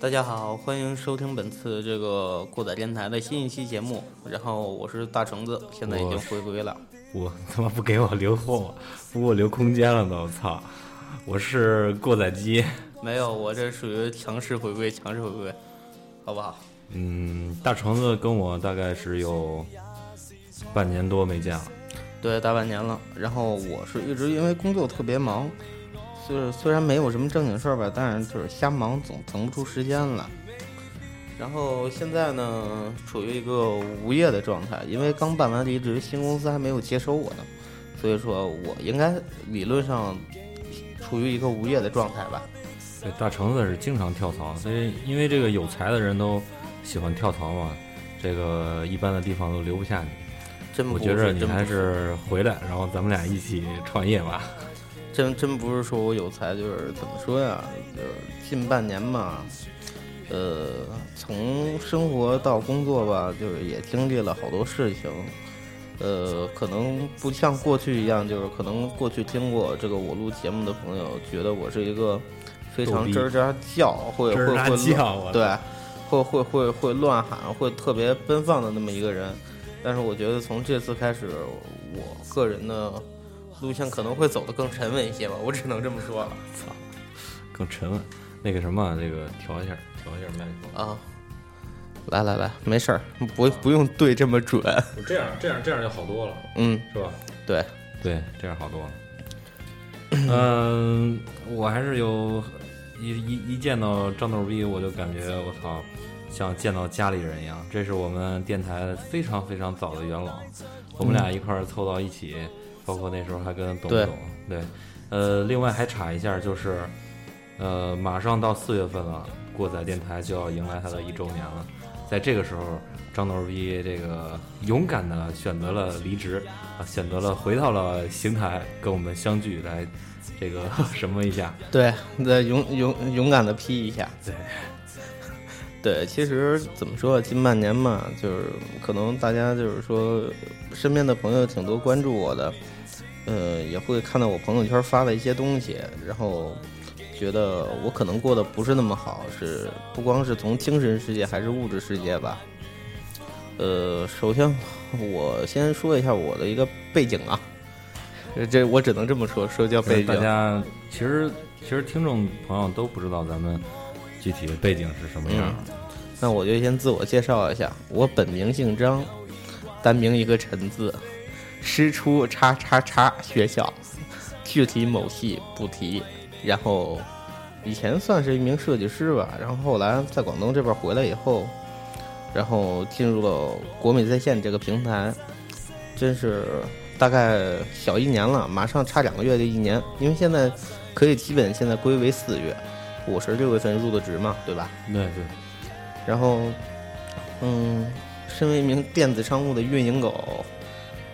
大家好，欢迎收听本次这个过载电台的新一期节目。然后我是大橙子，现在已经回归了。我他妈不给我留后，不给我留空间了都，操！我是过载机，没有，我这属于强势回归，强势回归，好不好？嗯，大橙子跟我大概是有半年多没见了。对，大半年了。然后我是一直因为工作特别忙，就是虽然没有什么正经事儿吧，但是就是瞎忙，总腾不出时间来。然后现在呢，处于一个无业的状态，因为刚办完离职，新公司还没有接收我呢，所以说我应该理论上处于一个无业的状态吧。对，大橙子是经常跳槽，所以因为这个有才的人都喜欢跳槽嘛，这个一般的地方都留不下你。真不我觉着你还是回来，然后咱们俩一起创业吧。真真不是说我有才，就是怎么说呀？就是近半年嘛，呃，从生活到工作吧，就是也经历了好多事情。呃，可能不像过去一样，就是可能过去听过这个我录节目的朋友，觉得我是一个非常吱吱叫，会会会对，会会会会乱喊，会特别奔放的那么一个人。但是我觉得从这次开始，我个人的路线可能会走得更沉稳一些吧，我只能这么说了操，更沉稳。那个什么，那个调一下，调一下麦克风。啊。来来来，没事儿，不不用对这么准。这样，这样，这样就好多了，嗯，是吧？对，对，这样好多了。嗯，我还是有一一一见到张豆逼，我就感觉我操，像见到家里人一样。这是我们电台非常非常早的元老，我们俩一块儿凑到一起，包括那时候还跟董对总对，呃，另外还查一下，就是呃，马上到四月份了，过载电台就要迎来它的一周年了。在这个时候，张豆逼这个勇敢的选择了离职，啊，选择了回到了邢台，跟我们相聚来这个 什么一下。对，再勇勇勇敢的批一下。对，对，其实怎么说，近半年嘛，就是可能大家就是说，身边的朋友挺多关注我的，呃，也会看到我朋友圈发的一些东西，然后觉得我可能过得不是那么好，是不光是从精神世界还是物质世界吧。呃，首先我先说一下我的一个背景啊，这这我只能这么说，说叫背景。大家其实其实听众朋友都不知道咱们具体的背景是什么样。那我就先自我介绍一下，我本名姓张，单名一个陈字，师出叉叉叉学校，具体某系不提。然后以前算是一名设计师吧，然后后来在广东这边回来以后，然后进入了国美在线这个平台，真是大概小一年了，马上差两个月的一年，因为现在可以基本现在归为四月，我是六月份入的职嘛，对吧？对对，然后，嗯，身为一名电子商务的运营狗，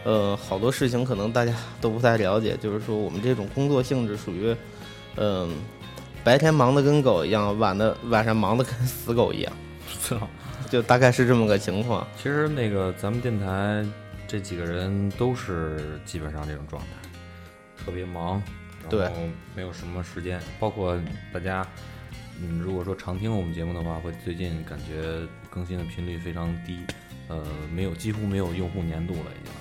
呃，好多事情可能大家都不太了解，就是说我们这种工作性质属于，嗯、白天忙得跟狗一样，晚的晚上忙得跟死狗一样，操。就大概是这么个情况。其实那个咱们电台这几个人都是基本上这种状态，特别忙，对然后没有什么时间。包括大家，嗯，如果说常听我们节目的话，会最近感觉更新的频率非常低，呃，没有几乎没有用户粘度了已经。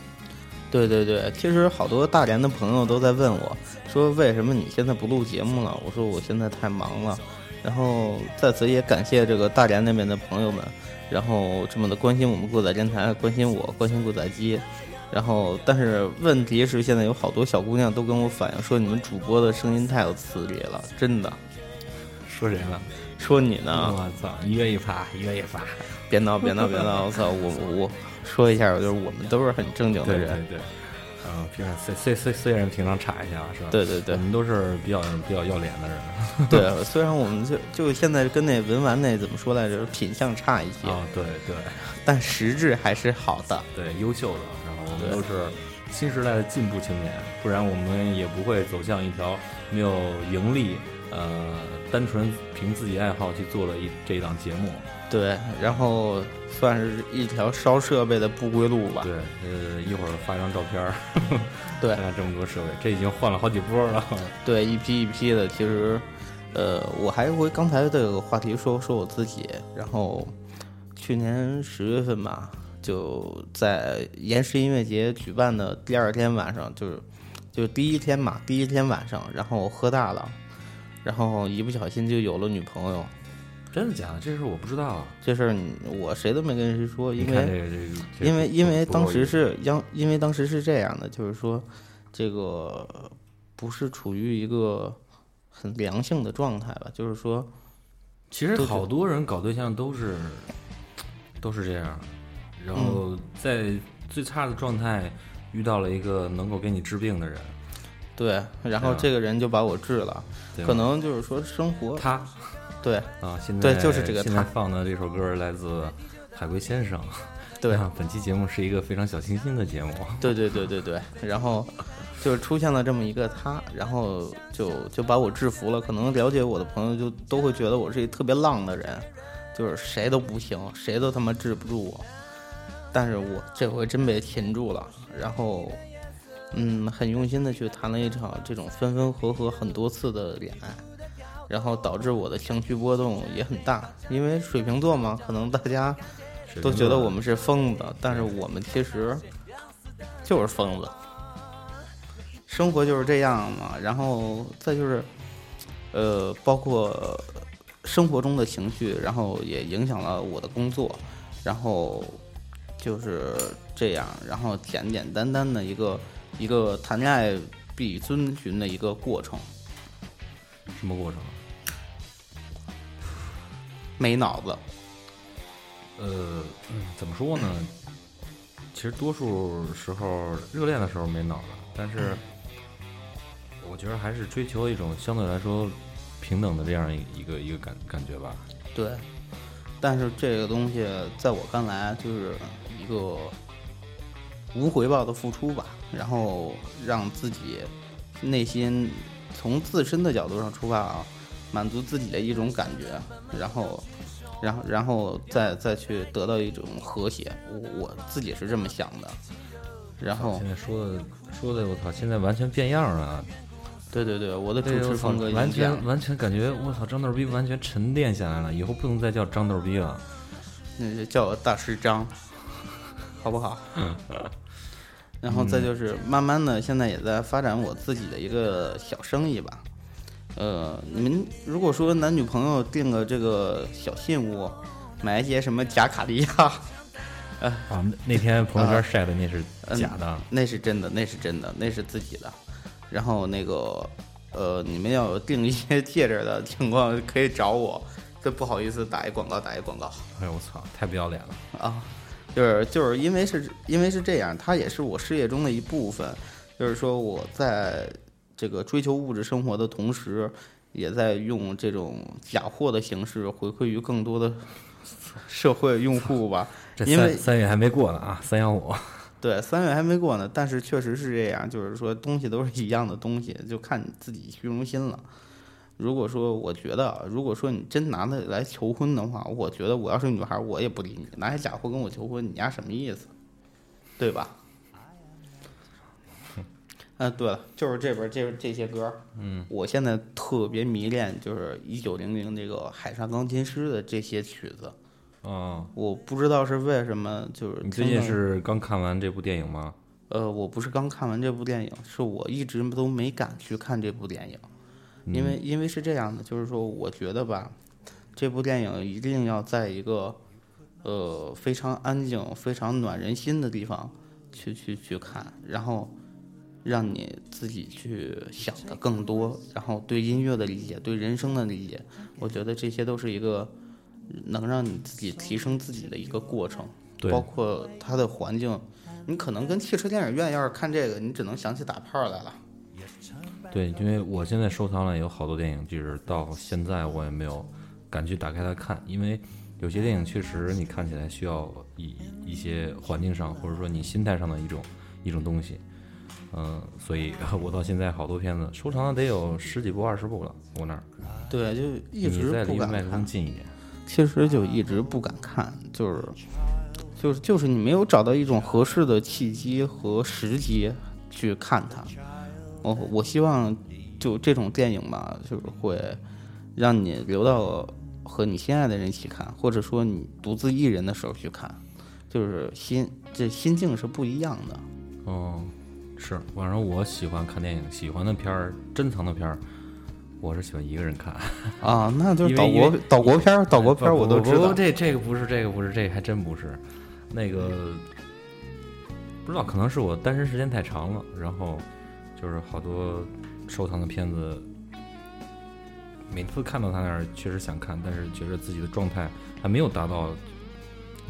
对对对，其实好多大连的朋友都在问我，说为什么你现在不录节目了？我说我现在太忙了。然后在此也感谢这个大连那边的朋友们，然后这么的关心我们过载电台，关心我，关心过载机。然后，但是问题是，现在有好多小姑娘都跟我反映说，你们主播的声音太有磁力了，真的。说谁呢？说你呢？我操，一个一发，一个一发。别闹，别闹，别闹！我操，我我说一下，就是我们都是很正经的人对对人。对，嗯，平常虽虽虽虽然平常查一下是吧？对对对我们都是比较比较要脸的人 对，虽然我们就就现在跟那文玩那怎么说来着，品相差一些，啊，对对但实质还是好的。对，优秀的。然后我们都是新时代的进步青年，不然我们也不会走向一条没有盈利，呃，单纯凭自己爱好去做的一这一档节目。对，然后算是一条烧设备的不归路吧。对，呃，一会儿发张照片儿，对看看这么多设备，这已经换了好几波了。对，一批一批的，其实，呃，我还回刚才这个话题说说我自己，然后去年十月份吧，就在延时音乐节举办的第二天晚上，就是就第一天嘛，第一天晚上，然后喝大了，然后一不小心就有了女朋友。真的假的？这事我不知道啊。这事儿我谁都没跟谁说，因为因为因为当时是因因为当时是这样的，就是说这个不是处于一个很良性的状态吧，就是说。其实好多人搞对象都是都是这样，然后在最差的状态遇到了一个能够给你治病的人，对，然后这个人就把我治了，可能就是说生活，他对啊，现在对在就是这个现在他放的这首歌来自海龟先生。对啊，本期节目是一个非常小清新的节目。对对对对对，然后就是出现了这么一个他，然后就就把我制服了。可能了解我的朋友就都会觉得我是一特别浪的人，就是谁都不行，谁都他妈治不住我。但是我这回真被擒住了，然后嗯，很用心的去谈了一场这种分分合合很多次的恋爱。然后导致我的情绪波动也很大，因为水瓶座嘛，可能大家都觉得我们是疯子，但是我们其实就是疯子。生活就是这样嘛，然后再就是，呃，包括生活中的情绪，然后也影响了我的工作，然后就是这样，然后简简单单的一个一个谈恋爱必遵循的一个过程，什么过程？没脑子。呃，嗯怎么说呢？其实多数时候热恋的时候没脑子，但是我觉得还是追求一种相对来说平等的这样一一个一个感感觉吧。对，但是这个东西在我看来就是一个无回报的付出吧，然后让自己内心从自身的角度上出发啊，满足自己的一种感觉，然后，然后，然后再再去得到一种和谐，我我自己是这么想的。然后现，在说的说的，我操，现在完全变样了。对对对，我的主持风格完全完全感觉我操，张豆逼完全沉淀下来了，以后不能再叫张豆逼了。那就叫我大师张，好不好？然后再就是慢慢的，现在也在发展我自己的一个小生意吧。呃，你们如果说男女朋友订个这个小信物，买一些什么假卡地亚，啊，那天朋友圈晒的那是假的，那是真的，那是真的，那是自己的。然后那个呃，你们要有订一些戒指的情况，可以找我。这不好意思，打一广告，打一广告。哎呦我操，太不要脸了。啊，就是就是因为是因为是这样，它也是我事业中的一部分。就是说我在这个追求物质生活的同时，也在用这种假货的形式回馈于更多的社会用户吧。这因为三三月还没过呢啊，三幺五。对，三月还没过呢，但是确实是这样，就是说东西都是一样的东西，就看你自己虚荣心了。如果说我觉得啊，如果说你真拿它来求婚的话，我觉得我要是女孩，我也不理你，拿些假货跟我求婚，你丫什么意思？对吧？嗯，对了，就是这边这这些歌，嗯，我现在特别迷恋，就是一九零零这个海上钢琴师的这些曲子，嗯，我不知道是为什么，就是你最近是刚看完这部电影吗？呃，我不是刚看完这部电影，是我一直都没敢去看这部电影，因为因为是这样的，就是说，我觉得吧，这部电影一定要在一个呃非常安静、非常暖人心的地方去去去看，然后让你自己去想的更多，然后对音乐的理解、对人生的理解，我觉得这些都是一个能让你自己提升自己的一个过程。对包括它的环境，你可能跟汽车电影院要是看这个，你只能想起打炮来了。对，因为我现在收藏了有好多电影，就是到现在我也没有敢去打开它看，因为有些电影确实你看起来需要一一些环境上或者说你心态上的一种一种东西，嗯、所以 我到现在好多片子收藏了得有十几部二十部了，我那儿。对，就一直不敢再离麦克风看，近一点。其实就一直不敢看，就是就是就是你没有找到一种合适的契机和时机去看它。我我希望就这种电影吧，就是会让你留到和你心爱的人一起看，或者说你独自一人的时候去看，就是心这心境是不一样的。哦，是，反正我喜欢看电影，喜欢的片儿，珍藏的片儿，我是喜欢一个人看。啊，那 就是岛国岛国片儿，岛国片儿我都知道。这这个不是，这个不是，这个还真不是。那个不知道，可能是我单身时间太长了，然后就是好多收藏的片子，每次看到他那儿确实想看，但是觉得自己的状态还没有达到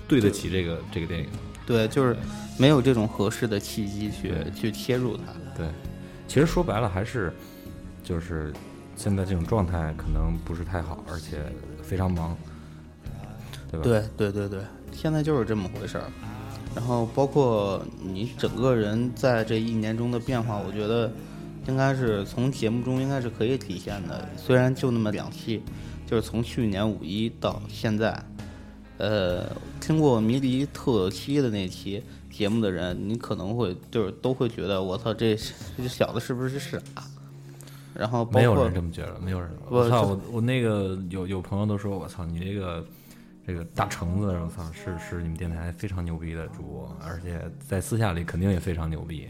对得起这个这个电影。对，就是没有这种合适的契机去去切入它。对，其实说白了还是就是现在这种状态可能不是太好，而且非常忙，对吧？对对对对，现在就是这么回事儿。然后包括你整个人在这一年中的变化，我觉得应该是从节目中应该是可以体现的。虽然就那么两期，就是从去年五一到现在，呃，听过迷离特七的那期节目的人，你可能会就是都会觉得我操，这这小子是不是傻？然后包没有人这么觉得，没有人。我操，我我那个有有朋友都说，我操，你这个这个大橙子，我操，是是你们电台非常牛逼的主播，而且在私下里肯定也非常牛逼。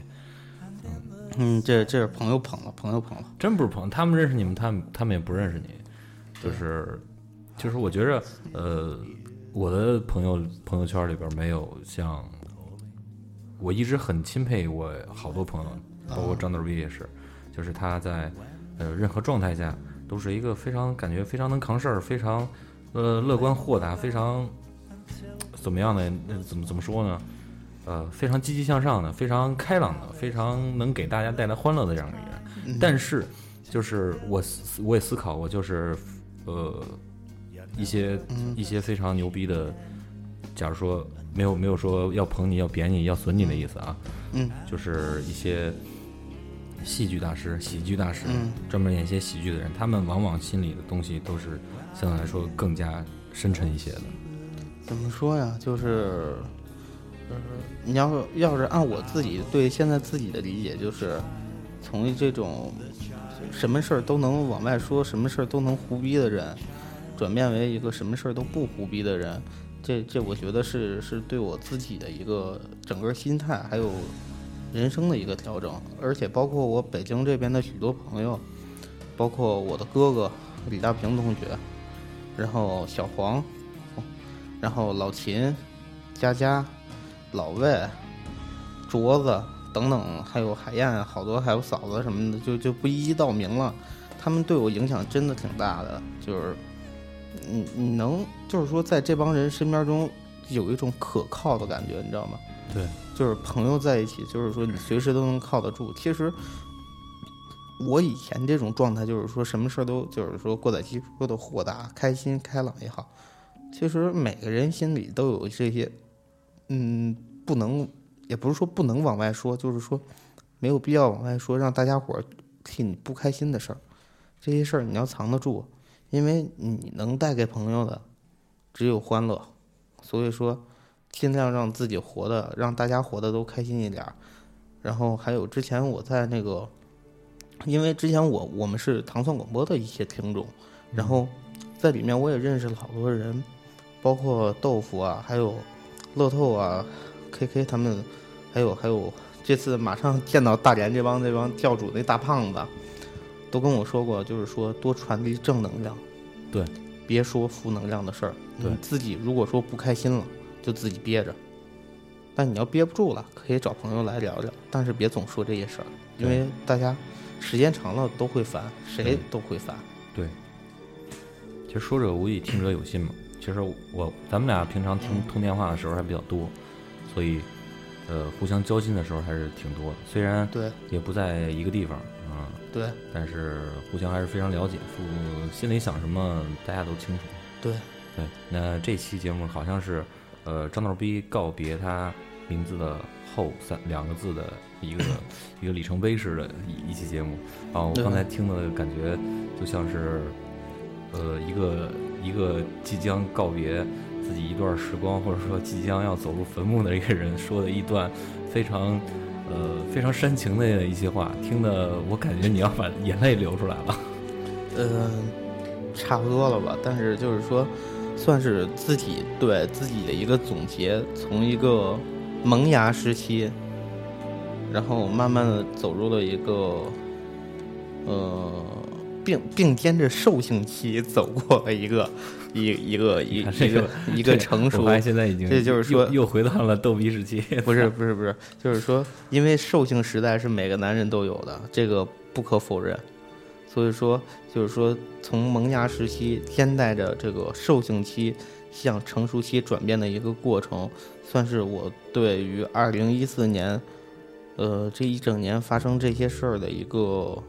嗯嗯，这这是朋友捧了，朋友捧了。真不是朋友，他们认识你们，他们他们也不认识你，就是就是我觉着，呃，我的朋友朋友圈里边没有像，我一直很钦佩我好多朋友，包括张德威也是，就是他在呃任何状态下都是一个非常感觉非常能扛事儿，非常呃乐观豁达，非常怎么样的？那怎么怎么说呢？呃，非常积极向上的，非常开朗的，非常能给大家带来欢乐的这样的一个人。但是，就是我思我也思考过，就是呃一些一些非常牛逼的，假如说没有没有说要捧你要贬你要损你的意思啊，嗯，就是一些戏剧大师、喜剧大师，嗯专门演一些喜剧的人，他们往往心里的东西都是相对来说更加深沉一些的。怎么说呀？就是，呃，你要要是按我自己对现在自己的理解，就是从这种什么事儿都能往外说，什么事儿都能胡逼的人，转变为一个什么事儿都不胡逼的人。这这，我觉得是是对我自己的一个整个心态还有人生的一个调整，而且包括我北京这边的许多朋友，包括我的哥哥李大平同学，然后小黄，然后老秦、佳佳、老魏、镯子等等，还有海燕，好多还有嫂子什么的，就就不一一道名了。他们对我影响真的挺大的，就是你你能就是说在这帮人身边中有一种可靠的感觉，你知道吗？对，就是朋友在一起，就是说你随时都能靠得住。其实我以前这种状态，就是说什么事儿都就是说过载机说的豁达、开心、开朗也好。其实每个人心里都有这些，嗯，不能，也不是说不能往外说，就是说没有必要往外说，让大家伙儿替你不开心的事儿。这些事儿你要藏得住，因为你能带给朋友的只有欢乐。所以说，尽量让自己活的，让大家活的都开心一点。然后还有之前我在那个，因为之前我我们是糖蒜广播的一些听众，然后在里面我也认识了好多人，包括豆腐啊，还有乐透啊，KK 他们，还有还有这次马上见到大连这帮这帮教主那大胖子，都跟我说过，就是说多传递正能量，对，别说负能量的事儿。对你自己如果说不开心了，就自己憋着。但你要憋不住了，可以找朋友来聊聊，但是别总说这些事儿，因为大家时间长了都会烦，谁都会烦。对，其实说者无意，听者有心嘛。其实我咱们俩平常通通电话的时候还比较多，所以呃互相交心的时候还是挺多的。虽然对也不在一个地方啊、对但是互相还是非常了解，互心里想什么大家都清楚。对，对，那这期节目好像是呃张逗逼告别他名字的后三两个字的一个 一个里程碑式的一一期节目啊，我刚才听的感觉就像是呃一个一个即将告别自己一段时光，或者说即将要走入坟墓的一个人说的一段非常。呃，非常煽情的一些话，听的我感觉你要把眼泪流出来了。呃，差不多了吧。但是就是说，算是自己对自己的一个总结，从一个萌芽时期，然后慢慢的走入了一个，呃，并并肩着兽性期走过了一个一一个一一个一个成熟现现在已经这就是说又又回到了逗逼时期。不是不是不是，就是说，因为兽性时代是每个男人都有的，这个不可否认。所以说，就是说，从萌芽时期兼带着这个兽性期向成熟期转变的一个过程，算是我对于二零一四年，呃，这一整年发生这些事儿的一个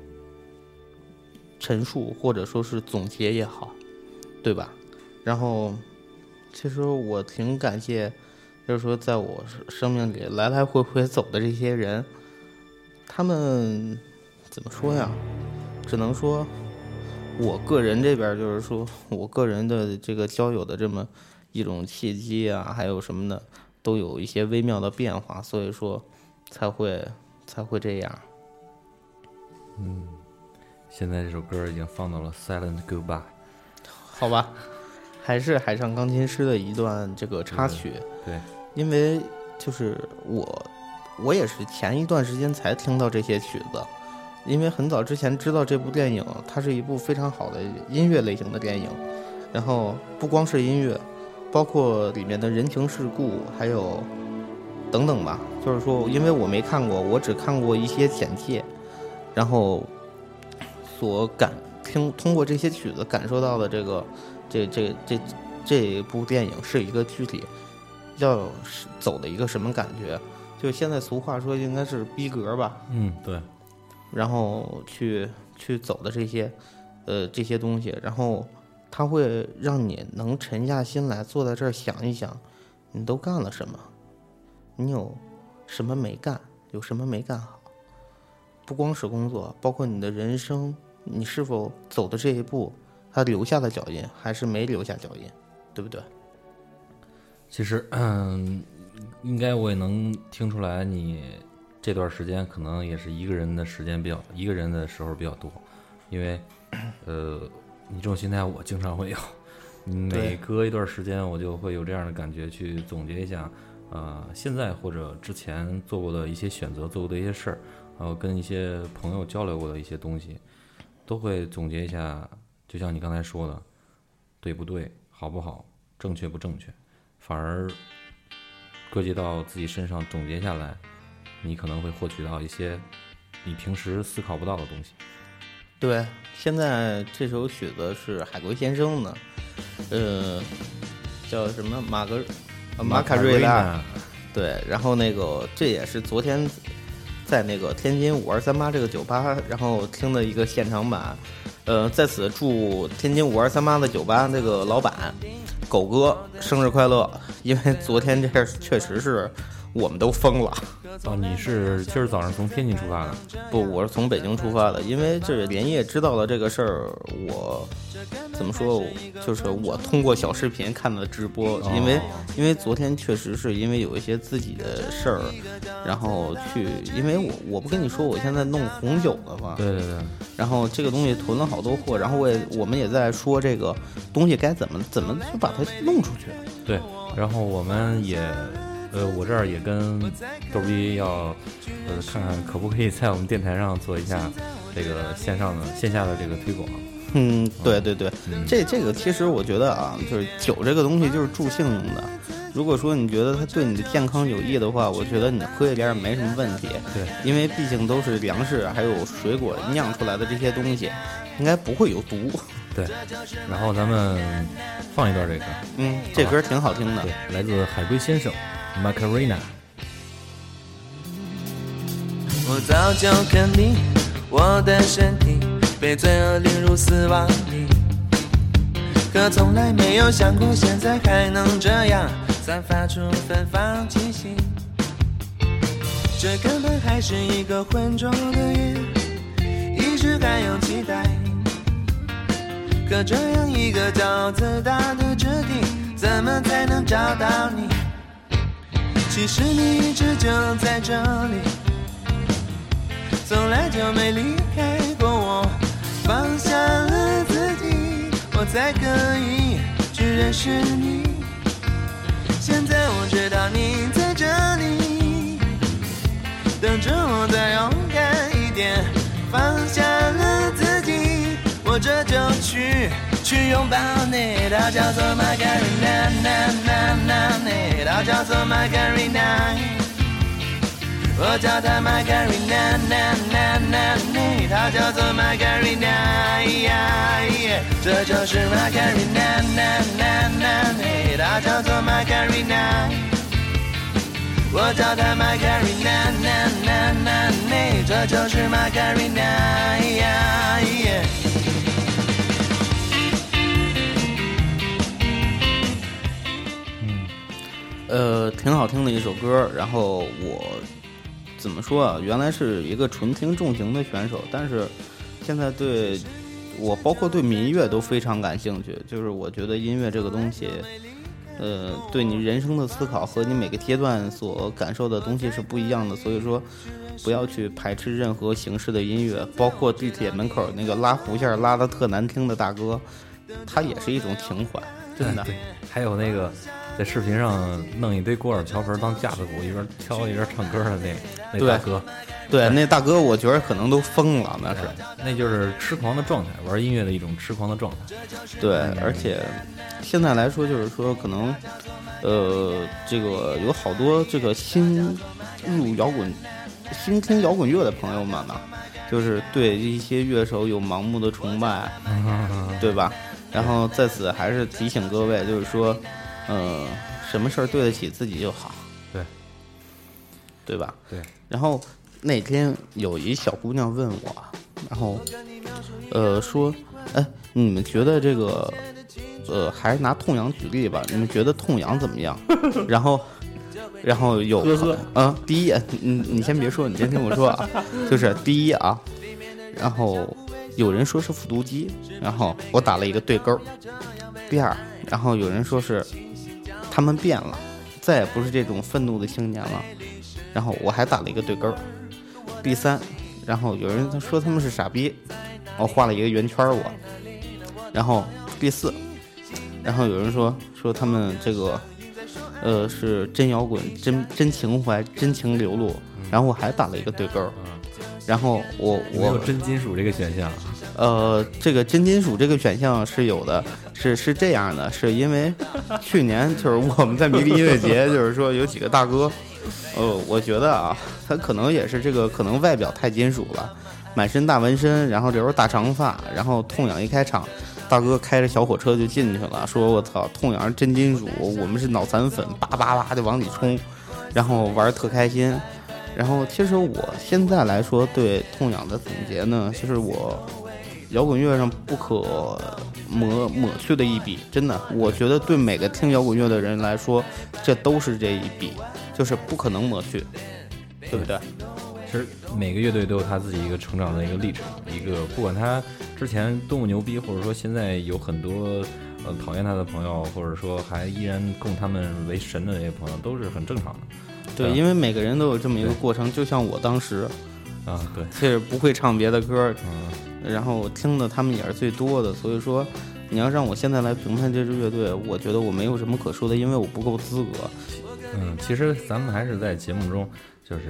陈述，或者说是总结也好，对吧？然后，其实我挺感谢。就是说，在我生命里来来回回走的这些人，他们怎么说呀？只能说，我个人这边就是说我个人的这个交友的这么一种契机啊，还有什么的，都有一些微妙的变化，所以说才会才会这样。嗯，现在这首歌已经放到了《Silent Goodbye》。好吧，还是海上钢琴师的一段这个插曲。对，因为就是我，我也是前一段时间才听到这些曲子，因为很早之前知道这部电影，它是一部非常好的音乐类型的电影，然后不光是音乐，包括里面的人情世故，还有等等吧。就是说，因为我没看过，我只看过一些简介，然后所感听通过这些曲子感受到的这个这这这这部电影是一个具体要是走的一个什么感觉？就现在俗话说应该是逼格吧，嗯，对，然后去去走的这些呃这些东西，然后它会让你能沉下心来坐在这儿想一想，你都干了什么，你有什么没干，有什么没干好。不光是工作，包括你的人生，你是否走的这一步，他留下的脚印，还是没留下脚印，对不对？其实，嗯，应该我也能听出来，你这段时间可能也是一个人的时间比较，一个人的时候比较多，因为，呃，你这种心态我经常会有，每隔一段时间我就会有这样的感觉，去总结一下，呃，现在或者之前做过的一些选择，做过的一些事儿，还有跟一些朋友交流过的一些东西，都会总结一下，就像你刚才说的，对不对，好不好，正确不正确。反而归结到自己身上，总结下来，你可能会获取到一些你平时思考不到的东西。对，现在这首曲子是海龟先生的，呃，叫什么马格呃马卡瑞拉，对，然后那个这也是昨天在那个天津五二三八这个酒吧，然后听的一个现场版。呃，在此祝天津五二三八的酒吧那个老板狗哥生日快乐！因为昨天这事儿确实是我们都疯了。哦，你是今儿早上 从天津出发的？不，我是从北京出发的。因为这连夜知道了这个事儿，我怎么说？就是我通过小视频看的直播，因为因为昨天确实是因为有一些自己的事儿，然后去，因为我我不跟你说我现在弄红酒了吗？对对对。然后这个东西囤了好多货，然后我也我们也在说这个东西该怎么怎么去把它弄出去。对，然后我们也。呃，我这儿也跟逗逼要，呃，看看可不可以在我们电台上做一下这个线上的、线下的这个推广。嗯，对对对，这这个其实我觉得啊，就是酒这个东西就是助兴用的。如果说你觉得它对你的健康有益的话，我觉得你喝一点也没什么问题。对，因为毕竟都是粮食还有水果酿出来的这些东西，应该不会有毒。对，然后咱们放一段这歌。嗯，这歌挺好听的。对，来自海龟先生。Macarena。我早就肯定，我的身体被罪恶领入死亡里，可从来没有想过现在还能这样散发出芬芳气息。这根本还是一个浑浊的夜，一直还有期待。可这样一个骄傲自大的质地，怎么才能找到你？其实你一直就在这里，从来就没离开过我。放下了自己，我才可以去认识你。现在我知道你在这里，等着我再勇敢一点，放下了自己，我这就去去拥抱你。它叫做 Margarina，那，叫做 Margarina。我叫她 Margarina，那那那你，她叫做 m a g a r i n a 这就是 m a g a r i n a 那那那你，她叫做 m a g a r i n a。我叫她 Margarina，那那那你，这就是 m a g a r i n a。呃，挺好听的一首歌。然后我怎么说啊？原来是一个纯听重型的选手，但是现在对我包括对民乐都非常感兴趣。就是我觉得音乐这个东西，呃，对你人生的思考和你每个阶段所感受的东西是不一样的。所以说，不要去排斥任何形式的音乐，包括地铁门口那个拉胡线拉的特难听的大哥，他也是一种情怀，真的。还有那个在视频上弄一堆锅碗瓢盆当架子鼓，一边敲一边唱歌的那那对大哥，对，那大哥我觉得可能都疯了，那是。那就是痴狂的状态，玩音乐的一种痴狂的状态。对，而且现在来说，就是说可能，呃，这个有好多这个新入摇滚、新听摇滚乐的朋友们呢，就是对一些乐手有盲目的崇拜，对吧？然后在此还是提醒各位，就是说，呃，什么事儿对得起自己就好，对，对吧？对，然后那天有一小姑娘问我，然后呃说，哎，你们觉得这个，呃，还是拿痛痒举例吧？你们觉得痛痒怎么样？然后，然后有呵呵嗯，第一，你你先别说，你先听我说啊，就是第一啊，然后有人说是复读机，然后我打了一个对勾。第二，然后有人说是他们变了，再也不是这种愤怒的青年了。然后我还打了一个对勾儿。第三，然后有人说他们是傻逼，我画了一个圆圈儿我。然后第四，然后有人说说他们这个，呃，是真摇滚、真真情怀、真情流露。然后我还打了一个对勾儿。然后我我有真金属这个选项，呃，这个真金属这个选项是有的，是是这样的，是因为去年就是我们在迷笛音乐节，就是说有几个大哥，呃，我觉得啊，他可能也是这个可能外表太金属了，满身大纹身，然后留着大长发，然后痛痒一开场，大哥开着小火车就进去了，说我操，痛痒是真金属，我们是脑残粉，叭叭叭就往里冲，然后玩特开心。然后其实我现在来说对痛痒的总结呢，其实我摇滚乐上不可抹抹去的一笔，真的，我觉得对每个听摇滚乐的人来说，这都是这一笔，就是不可能抹去，对不对？其实每个乐队都有他自己一个成长的一个历程，一个不管他之前多么牛逼，或者说现在有很多呃讨厌他的朋友，或者说还依然供他们为神的那些朋友，都是很正常的。对，嗯因为每个人都有这么一个过程，就像我当时啊，对，其实不会唱别的歌，嗯，然后我听的他们也是最多的，所以说你要让我现在来评判这支乐队，我觉得我没有什么可说的，因为我不够资格。嗯，其实咱们还是在节目中，就是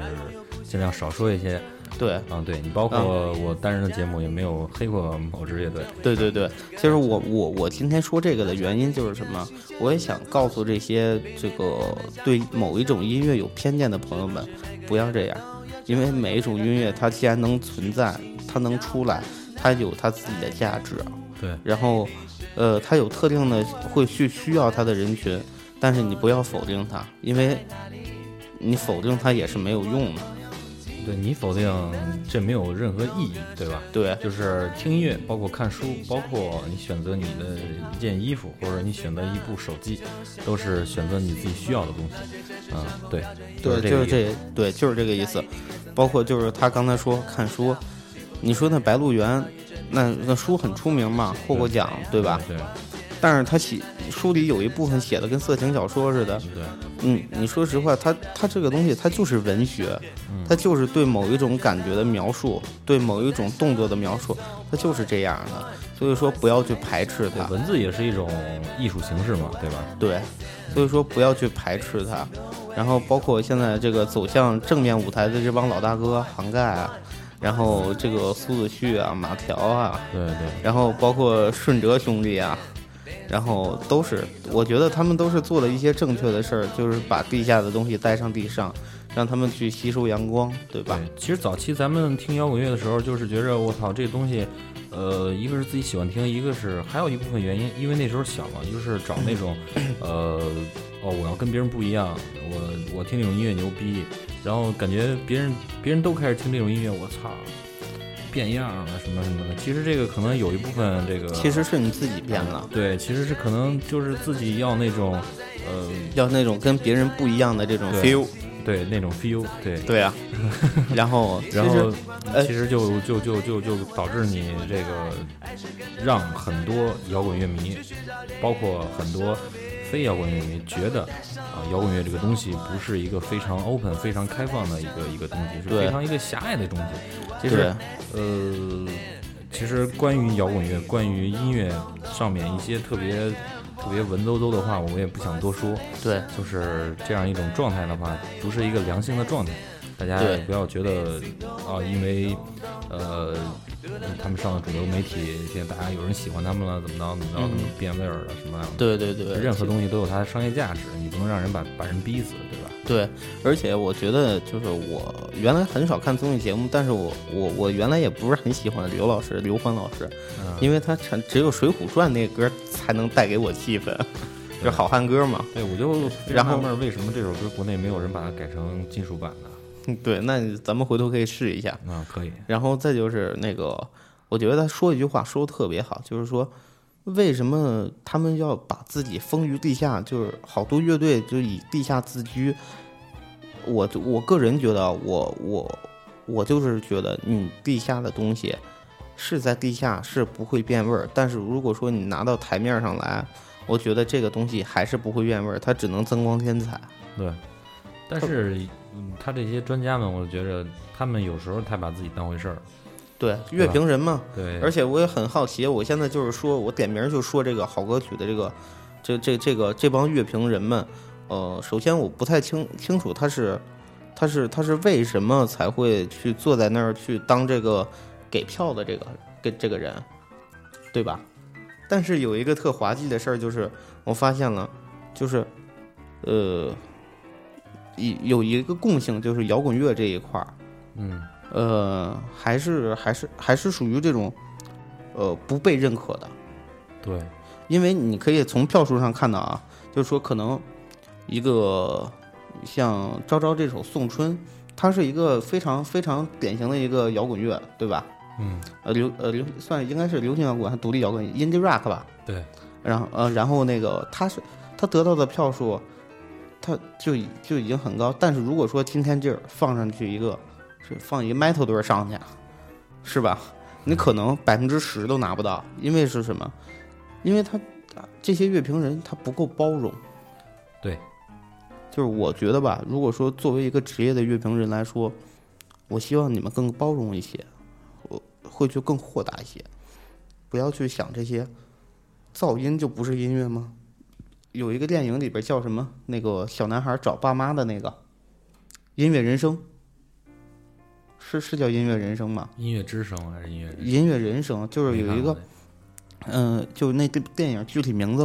尽量少说一些。对，嗯，对你包括我单人的节目也没有黑过某支乐队。对对对，其实我我我今天说这个的原因就是什么？我也想告诉这些这个对某一种音乐有偏见的朋友们，不要这样，因为每一种音乐它既然能存在，它能出来，它有它自己的价值，对，然后，呃，它有特定的会去需要它的人群，但是你不要否定它，因为你否定它也是没有用的。对你否定这没有任何意义，对吧？对就是听音乐，包括看书，包括你选择你的一件衣服，或者你选择一部手机，都是选择你自己需要的东西。嗯，对，对。就是这，对，就是这个意思。包括就是他刚才说看书，你说那《白鹿原》，那那书很出名嘛，获过奖，对吧？对，但是他写书里有一部分写的跟色情小说似的，对，嗯，你说实话，他他这个东西，他就是文学，他就是对某一种感觉的描述，对某一种动作的描述，他就是这样的。所以说，不要去排斥它。文字也是一种艺术形式嘛，对吧？对，所以说不要去排斥它。然后包括现在这个走向正面舞台的这帮老大哥，杭盖啊，然后这个苏子旭啊、马条啊，对对，然后包括顺哲兄弟啊。然后都是，我觉得他们都是做了一些正确的事儿，就是把地下的东西带上地上，让他们去吸收阳光，对吧？对，其实早期咱们听摇滚乐的时候，就是觉着我操，这东西，呃，一个是自己喜欢听，一个是还有一部分原因，因为那时候小嘛，就是找那种，呃，哦，我要跟别人不一样，我我听那种音乐牛逼，然后感觉别人别人都开始听这种音乐，我操。变样了什么什么的，其实这个可能有一部分这个，其实是你自己变了。对，其实是可能就是自己要那种，呃，要那种跟别人不一样的这种 feel，对，那种 feel，对，对啊。然后，然后，其实就就就就就导致你这个让很多摇滚乐迷，包括很多。非摇滚乐迷觉得，啊，摇滚乐这个东西不是一个非常 open、非常开放的一个一个东西，是非常一个狭隘的东西。其实，呃，其实关于摇滚乐、关于音乐上面一些特别特别文绉绉的话，我也不想多说。对，就是这样一种状态的话，不是一个良性的状态。大家也不要觉得啊，因为呃，他们上了主流媒体，现在大家有人喜欢他们了，怎么着怎么着，变味儿了什么样的？对对对，任何东西都有它的商业价值，你不能让人把把人逼死，对吧？对，而且我觉得就是我原来很少看综艺节目，但是我我我原来也不是很喜欢刘老师刘欢老师，因为他只只有《水浒传》那歌才能带给我气氛，就好汉歌嘛。对，我就然后为什么这首歌国内没有人把它改成金属版的？对，那咱们回头可以试一下啊，可以。然后再就是那个，我觉得他说一句话说的特别好，就是说，为什么他们要把自己封于地下？就是好多乐队就以地下自居。我我个人觉得，我我我就是觉得，你地下的东西是在地下是不会变味儿，但是如果说你拿到台面上来，我觉得这个东西还是不会变味儿，它只能增光添彩。对，但是。嗯，他这些专家们，我觉着他们有时候太把自己当回事儿。对，乐评人嘛。对。而且我也很好奇，我现在就是说，我点名就说这个好歌曲的这个，这这这个这帮乐评人们，呃，首先我不太清清楚他是，他是他是为什么才会去坐在那儿去当这个给票的这个跟这个人，对吧？但是有一个特滑稽的事儿，就是我发现了，就是，呃。有有一个共性，就是摇滚乐这一块儿，嗯，呃，还是还是还是属于这种，呃，不被认可的。对，因为你可以从票数上看到啊，就是说可能一个像《昭昭》这首《送春》，它是一个非常非常典型的一个摇滚乐，对吧？嗯，呃，流呃流算应该是流行摇滚还独立摇滚，indie rock 吧？对。然后呃，然后那个他是他得到的票数。它就就已经很高，但是如果说今天这儿放上去一个，是放一个 metal 堆上去，是吧？你可能百分之十都拿不到，因为是什么？因为他这些乐评人他不够包容。对，就是我觉得吧，如果说作为一个职业的乐评人来说，我希望你们更包容一些，我会去更豁达一些，不要去想这些噪音就不是音乐吗？有一个电影里边叫什么？那个小男孩找爸妈的那个《音乐人生》，是是叫《音乐人生》吗？音乐之声还是音乐？音乐人生就是有一个，嗯，就那电电影具体名字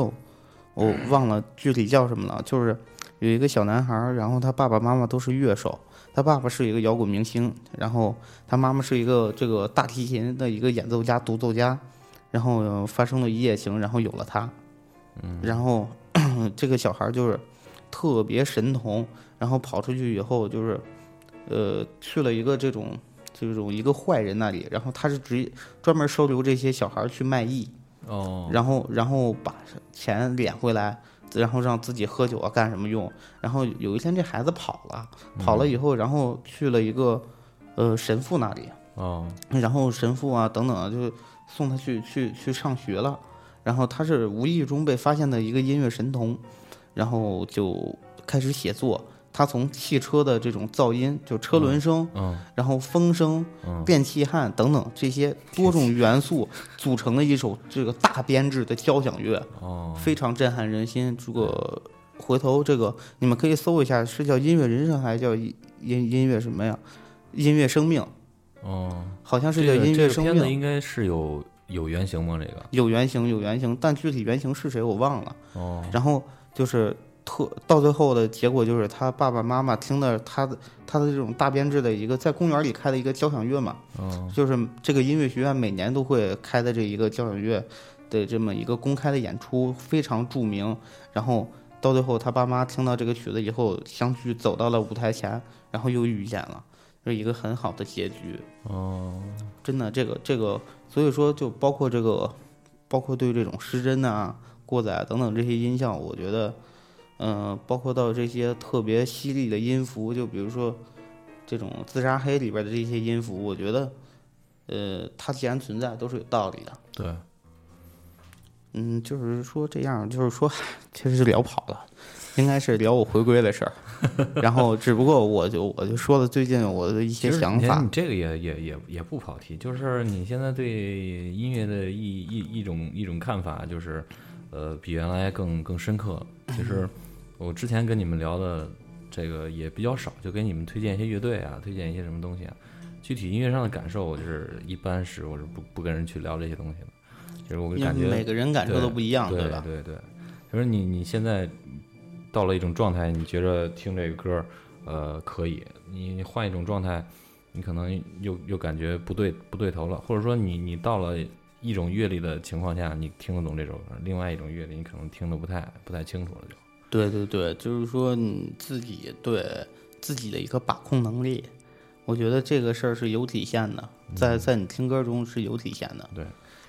我忘了具体叫什么了。就是有一个小男孩，然后他爸爸妈妈都是乐手，他爸爸是一个摇滚明星，然后他妈妈是一个这个大提琴的一个演奏家、独奏家，然后发生了一夜情，然后有了他，嗯，然后。这个小孩就是特别神童，然后跑出去以后就是，呃，去了一个这种这种一个坏人那里，然后他是直接专门收留这些小孩去卖艺，哦，然后然后把钱敛回来，然后让自己喝酒啊干什么用？然后有一天这孩子跑了，跑了以后，然后去了一个呃神父那里，哦，然后神父啊等等啊就送他去去去上学了。然后他是无意中被发现的一个音乐神童，然后就开始写作。他从汽车的这种噪音，就车轮声，嗯然后风声、嗯变气焊等等这些多种元素组成的一首这个大编制的交响乐，哦，非常震撼人心。如果回头这个你们可以搜一下，是叫音乐人生还是叫音音音乐什么呀？音乐生命，哦，好像是叫音乐生命。应该是有有原型吗？这个有原型，有原型，但具体原型是谁我忘了。哦然后就是特到最后的结果就是他爸爸妈妈听的他的他的这种大编制的一个在公园里开的一个交响乐嘛，哦就是这个音乐学院每年都会开的这一个交响乐的这么一个公开的演出，非常著名。然后到最后他爸妈听到这个曲子以后，相继走到了舞台前，然后又遇见了，是一个很好的结局。哦，真的，这个这个，所以说就包括这个，包括对这种失真啊、过载啊等等这些音效，我觉得，嗯、包括到这些特别犀利的音符，就比如说这种自杀黑里边的这些音符，我觉得，呃，它既然存在，都是有道理的。对，嗯，就是说这样，就是说，其实是聊跑了，应该是聊我回归的事儿。然后，只不过我就我就说了最近我的一些想法你你。这个也也也也不跑题，就是你现在对音乐的一一一种一种看法，就是呃比原来更更深刻。其实我之前跟你们聊的这个也比较少，就给你们推荐一些乐队啊，推荐一些什么东西啊。具体音乐上的感受，我就是一般是我是不不跟人去聊这些东西的。就是我感觉每个人感受都不一样，对吧？对对，就是你你现在到了一种状态，你觉着听这个歌儿，呃，可以，你你换一种状态，你可能又又感觉不对不对头了，或者说你你到了一种阅历的情况下，你听得懂这首歌，另外一种阅历你可能听得不太不太清楚了就。对对对，就是说你自己对自己的一个把控能力，我觉得这个事儿是有体现的，在在你听歌中是有体现的。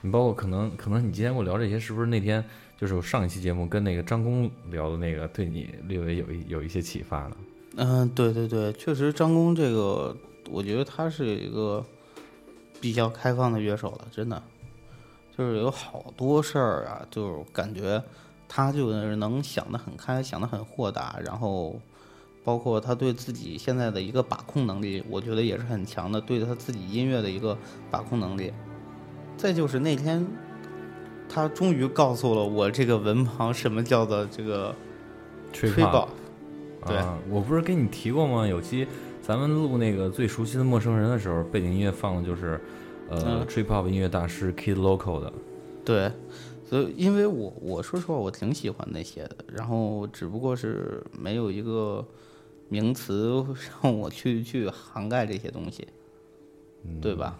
你包括可能可能你今天跟我聊这些，是不是那天就是我上一期节目跟那个张工聊的那个，对你略微有一有一些启发呢？嗯，对对对，确实张工这个，我觉得他是一个比较开放的乐手了，真的，就是有好多事儿啊，就是感觉他就是能想得很开，想得很豁达，然后包括他对自己现在的一个把控能力，我觉得也是很强的，对他自己音乐的一个把控能力。再就是那天，他终于告诉了我这个文盲什么叫做这个。对啊，我不是跟你提过吗？有期咱们录那个最熟悉的陌生人的时候，背景音乐放的就是呃、嗯 trip hop 音乐大师 Kid Loco 的。对，所以因为我我说实话，我挺喜欢那些的，然后只不过是没有一个名词 让我去去涵盖这些东西，对吧？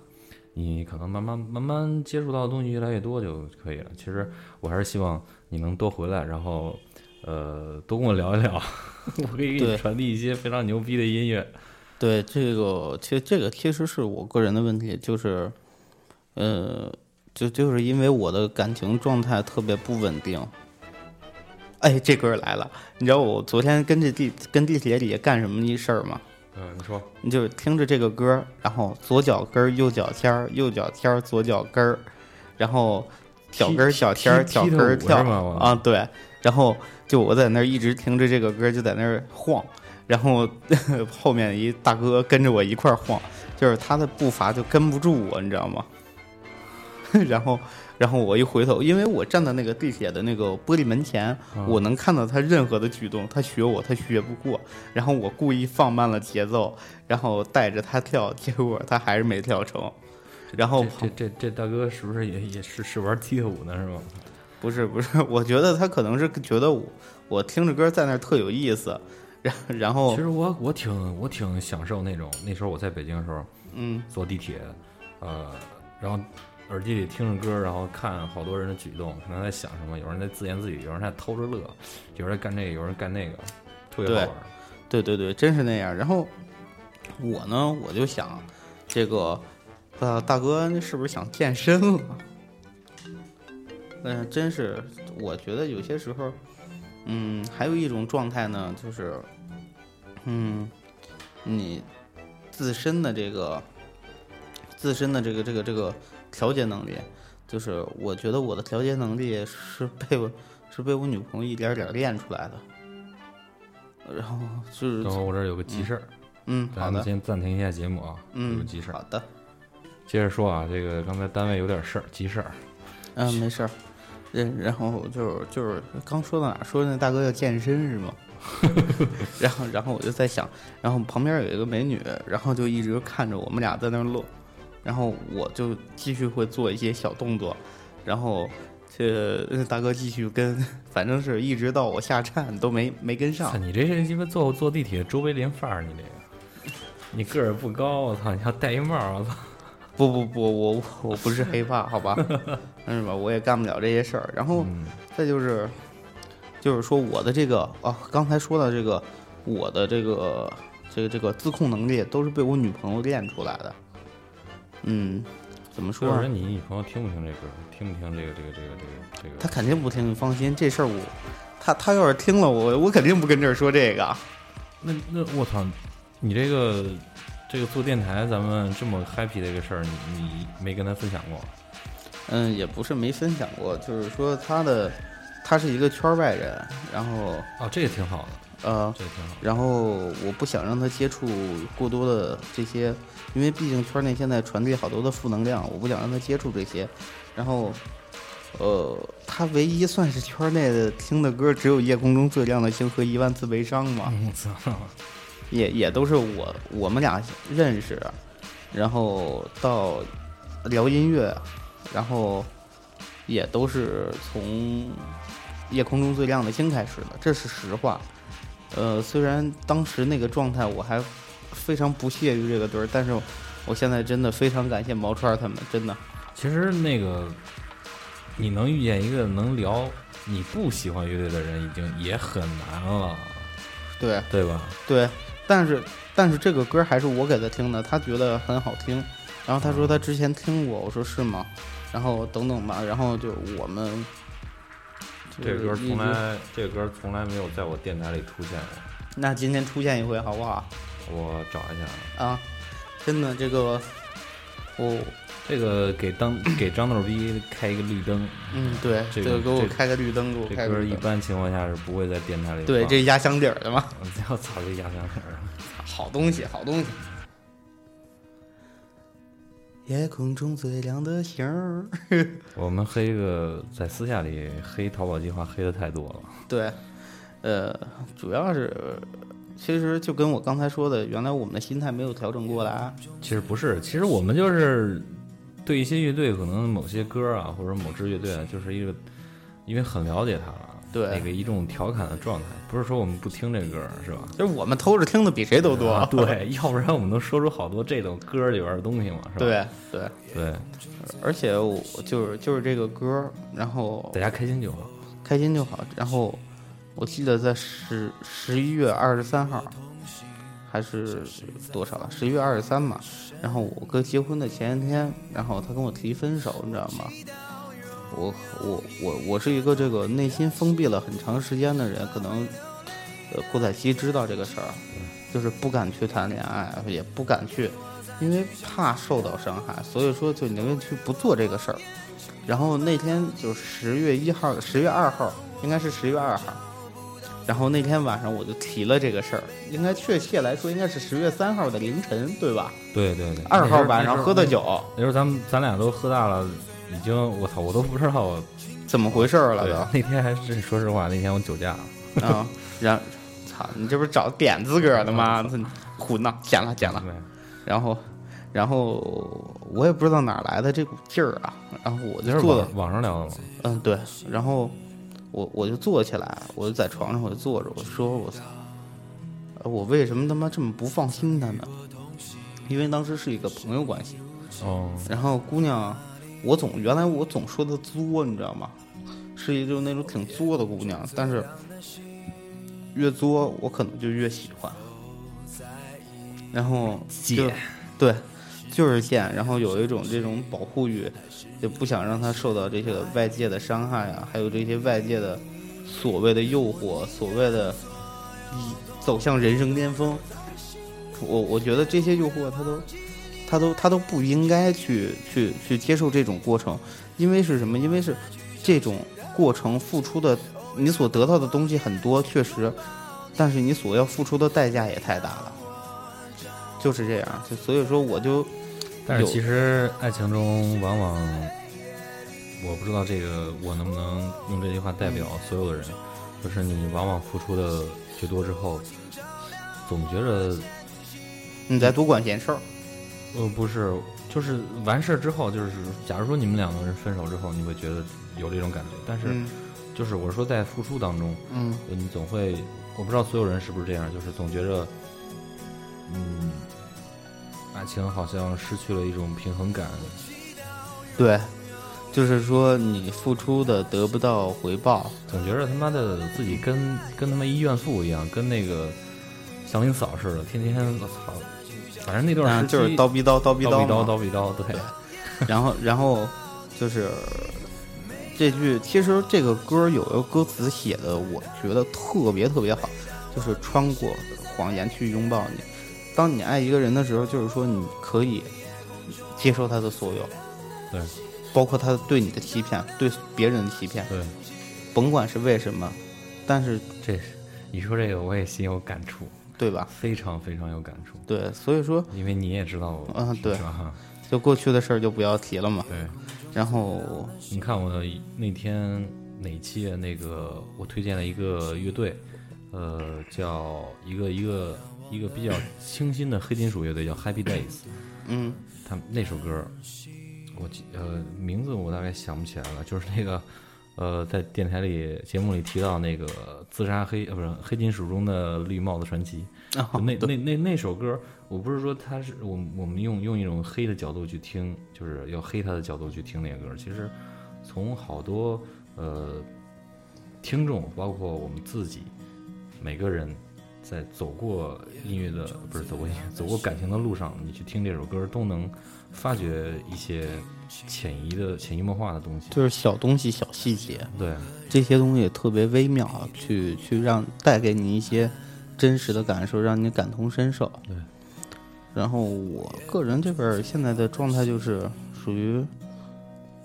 你可能慢慢慢慢接触到的东西越来越多就可以了。其实我还是希望你能多回来，然后呃多跟我聊一聊，我可以给你对传递一些非常牛逼的音乐。对这个，其实这个其实是我个人的问题，就是，呃，就就是因为我的感情状态特别不稳定。哎，这歌儿来了，你知道我昨天跟这地跟地铁里干什么一事儿吗？嗯，你说。你就听着这个歌儿，然后左脚跟儿，右脚天儿，右脚天儿，左脚跟儿，然后脚跟儿脚天儿，脚跟跳啊，对，然后就我在那儿一直听着这个歌儿，就在那儿晃，然后后面一大哥跟着我一块儿晃，就是他的步伐就跟不住我，你知道吗？然后，然后我一回头，因为我站在那个地铁的那个玻璃门前，嗯我能看到他任何的举动，他学我，他学不过。然后我故意放慢了节奏，然后带着他跳，结果他还是没跳成。然后这这这这大哥是不是也也是是玩踢踏舞呢？是吗？不是不是，我觉得他可能是觉得我我听着歌在那儿特有意思，然然后其实我我挺我挺享受那种那时候我在北京的时候嗯坐地铁，呃，然后耳机里听着歌，然后看好多人的举动，可能在想什么，有人在自言自语，有人在偷着乐，有人在干这个，有人干那个，特别好玩。对对对，真是那样。然后我呢，我就想这个呃大哥是不是想健身了？嗯、真是，我觉得有些时候，嗯，还有一种状态呢，就是，嗯，你自身的这个自身的这个这个这个调节能力，就是我觉得我的调节能力是被我是被我女朋友一点点儿练出来的。然后就是等会儿我这儿有个急事儿，嗯，好咱们的，先暂停一下节目啊，有嗯有急事儿好。的，接着说啊，这个刚才单位有点事儿，急事儿。嗯，没事儿。然然后就是就是刚说到哪儿？说那大哥要健身是吗？然后然后我就在想，然后旁边有一个美女，然后就一直看着我们俩在那儿乐，然后我就继续会做一些小动作，然后这大哥继续跟，反正是一直到我下站都没没跟，上。你这是鸡巴坐坐地铁周围连范儿，你这个，你个儿不高，我操，你要戴一帽儿，我操，不不不，我我不是黑怕，好吧？但是吧？我也干不了这些事儿。然后嗯，再就是，就是说我的这个啊，刚才说的这个，我的这个这个这个自控能力都是被我女朋友练出来的。嗯，怎么说啊说人？你女朋友听不听这歌？听不听这个这个这个这个这个？她肯定不听，你放心，这事儿我，她她要是听了我，我肯定不跟这儿说这个。那那我操，你这个这个做电台，咱们这么 happy 的一个事儿，你你没跟她分享过？嗯，也不是没分享过，就是说她的，她是一个圈外人，然后哦，这个挺好的，呃，这挺好。然后我不想让他接触过多的这些，因为毕竟圈内现在传递好多的负能量，我不想让他接触这些。然后，呃，他唯一算是圈内的听的歌，只有《夜空中最亮的星》和《一万次悲伤》嘛，也也都是我我们俩认识，然后到聊音乐，然后也都是从《夜空中最亮的星》开始的，这是实话。呃，虽然当时那个状态我还非常不屑于这个队儿，但是我现在真的非常感谢毛川他们，真的。其实那个你能遇见一个能聊你不喜欢乐队的人，已经也很难了，对对吧？对，但是但是这个歌还是我给他听的，他觉得很好听，然后他说他之前听过，我说是吗？然后等等吧，然后就我们这个歌从来，这个歌从来没有在我电台里出现过。那今天出现一回好不好？我找一下啊，啊，真的这个，我这个给当给张豆逼开一个绿灯。嗯对，这个这个给我开个绿灯，给我这歌一开个绿灯。般情况下是不会在电台里对，这压箱底儿的嘛，我操，这压箱底儿。好东西，好东西。夜空中最亮的星儿。我们黑个在私下里黑淘宝计划黑的太多了。对，呃，主要是，其实就跟我刚才说的，原来我们的心态没有调整过来。其实不是，其实我们就是对一些乐队，可能某些歌啊，或者某支乐队啊，就是一个因为很了解他了，对那个一种调侃的状态，不是说我们不听这歌是吧？就是我们偷着听的比谁都多。啊对，要不然我们能说出好多这种歌里边的东西嘛，是吧？对对，对，而且我就是就是这个歌，然后大家开心就好。开心就好。然后我记得在十十一月二十三号，还是多少了？十一月二十三嘛。然后我哥结婚的前一天，然后他跟我提分手，你知道吗？我我我我是一个这个内心封闭了很长时间的人，可能呃郭采琪知道这个事儿，就是不敢去谈恋爱，也不敢去，因为怕受到伤害，所以说就宁愿去不做这个事儿。然后那天就十月一号、十月二号，应该是十月二号。然后那天晚上我就提了这个事儿，应该确切来说应该是十月三号的凌晨，对吧？对对对，二号晚上喝的。酒，那时候咱们咱俩都喝大了，已经我操，我都不知道怎么回事儿了对都？那天还是说实话，那天我酒驾了。啊，然，操，你这不是找点自个儿的吗？胡闹，剪了剪了。对然后，然后我也不知道哪儿来的这股劲儿啊，然后我就是坐的，网网上聊的嘛。嗯，对，然后我我就坐起来，我就在床上我就坐着，我说我操，呃我为什么他妈这么不放心他呢？因为当时是一个朋友关系，哦，然后姑娘，我总原来我总说她作，你知道吗？是一种那种挺作的姑娘，但是越作我可能就越喜欢。然后就对，就是贱，然后有一种这种保护欲，就不想让她受到这些外界的伤害啊，还有这些外界的所谓的诱惑，所谓的一走向人生巅峰。我我觉得这些诱惑，她都他都他都不应该去去去接受这种过程，因为是什么？因为是这种过程付出的，你所得到的东西很多，确实，但是你所要付出的代价也太大了，就是这样。就所以说，我就但是其实爱情中往往，我不知道这个我能不能用这句话代表所有的人，就是你往往付出的越多之后，总觉着你在多管闲事儿，呃不是，就是完事儿之后，就是假如说你们两个人分手之后，你会觉得有这种感觉，但是嗯就是我说在付出当中，嗯呃你总会，我不知道所有人是不是这样，就是总觉着，嗯，爱情好像失去了一种平衡感，对，就是说你付出的得不到回报，总觉着他妈的自己跟跟他妈一怨妇一样，跟那个祥林嫂似的，天天我操，反正那段时期嗯就是叨逼叨叨逼叨叨逼叨，对，然后，然后就是这句，其实这个歌有一个歌词写的，我觉得特别特别好，就是穿过谎言去拥抱你。当你爱一个人的时候，就是说你可以接受他的所有，对包括他对你的欺骗，对别人的欺骗，对，甭管是为什么，但是这你说这个我也心有感触，对吧？非常非常有感触，对，所以说，因为你也知道我，嗯对？就过去的事儿就不要提了嘛。对，然后，你看我那天哪期啊那个我推荐了一个乐队，呃，叫一个一个一个比较清新的黑金属乐队叫 Happy Days，嗯他们那首歌，我记呃名字我大概想不起来了，就是那个呃在电台里节目里提到那个自杀黑呃不是黑金属中的绿帽子传奇，哦就那那那那首歌，我不是说他是我我们用用一种黑的角度去听，就是要黑他的角度去听那个歌，其实从好多呃听众，包括我们自己每个人。在走过音乐的不是走过音乐，走过感情的路上，你去听这首歌，都能发掘一些潜移的、潜移默化的东西。就是小东西、小细节，对，这些东西也特别微妙，去去让带给你一些真实的感受，让你感同身受。对。然后我个人这边现在的状态就是属于，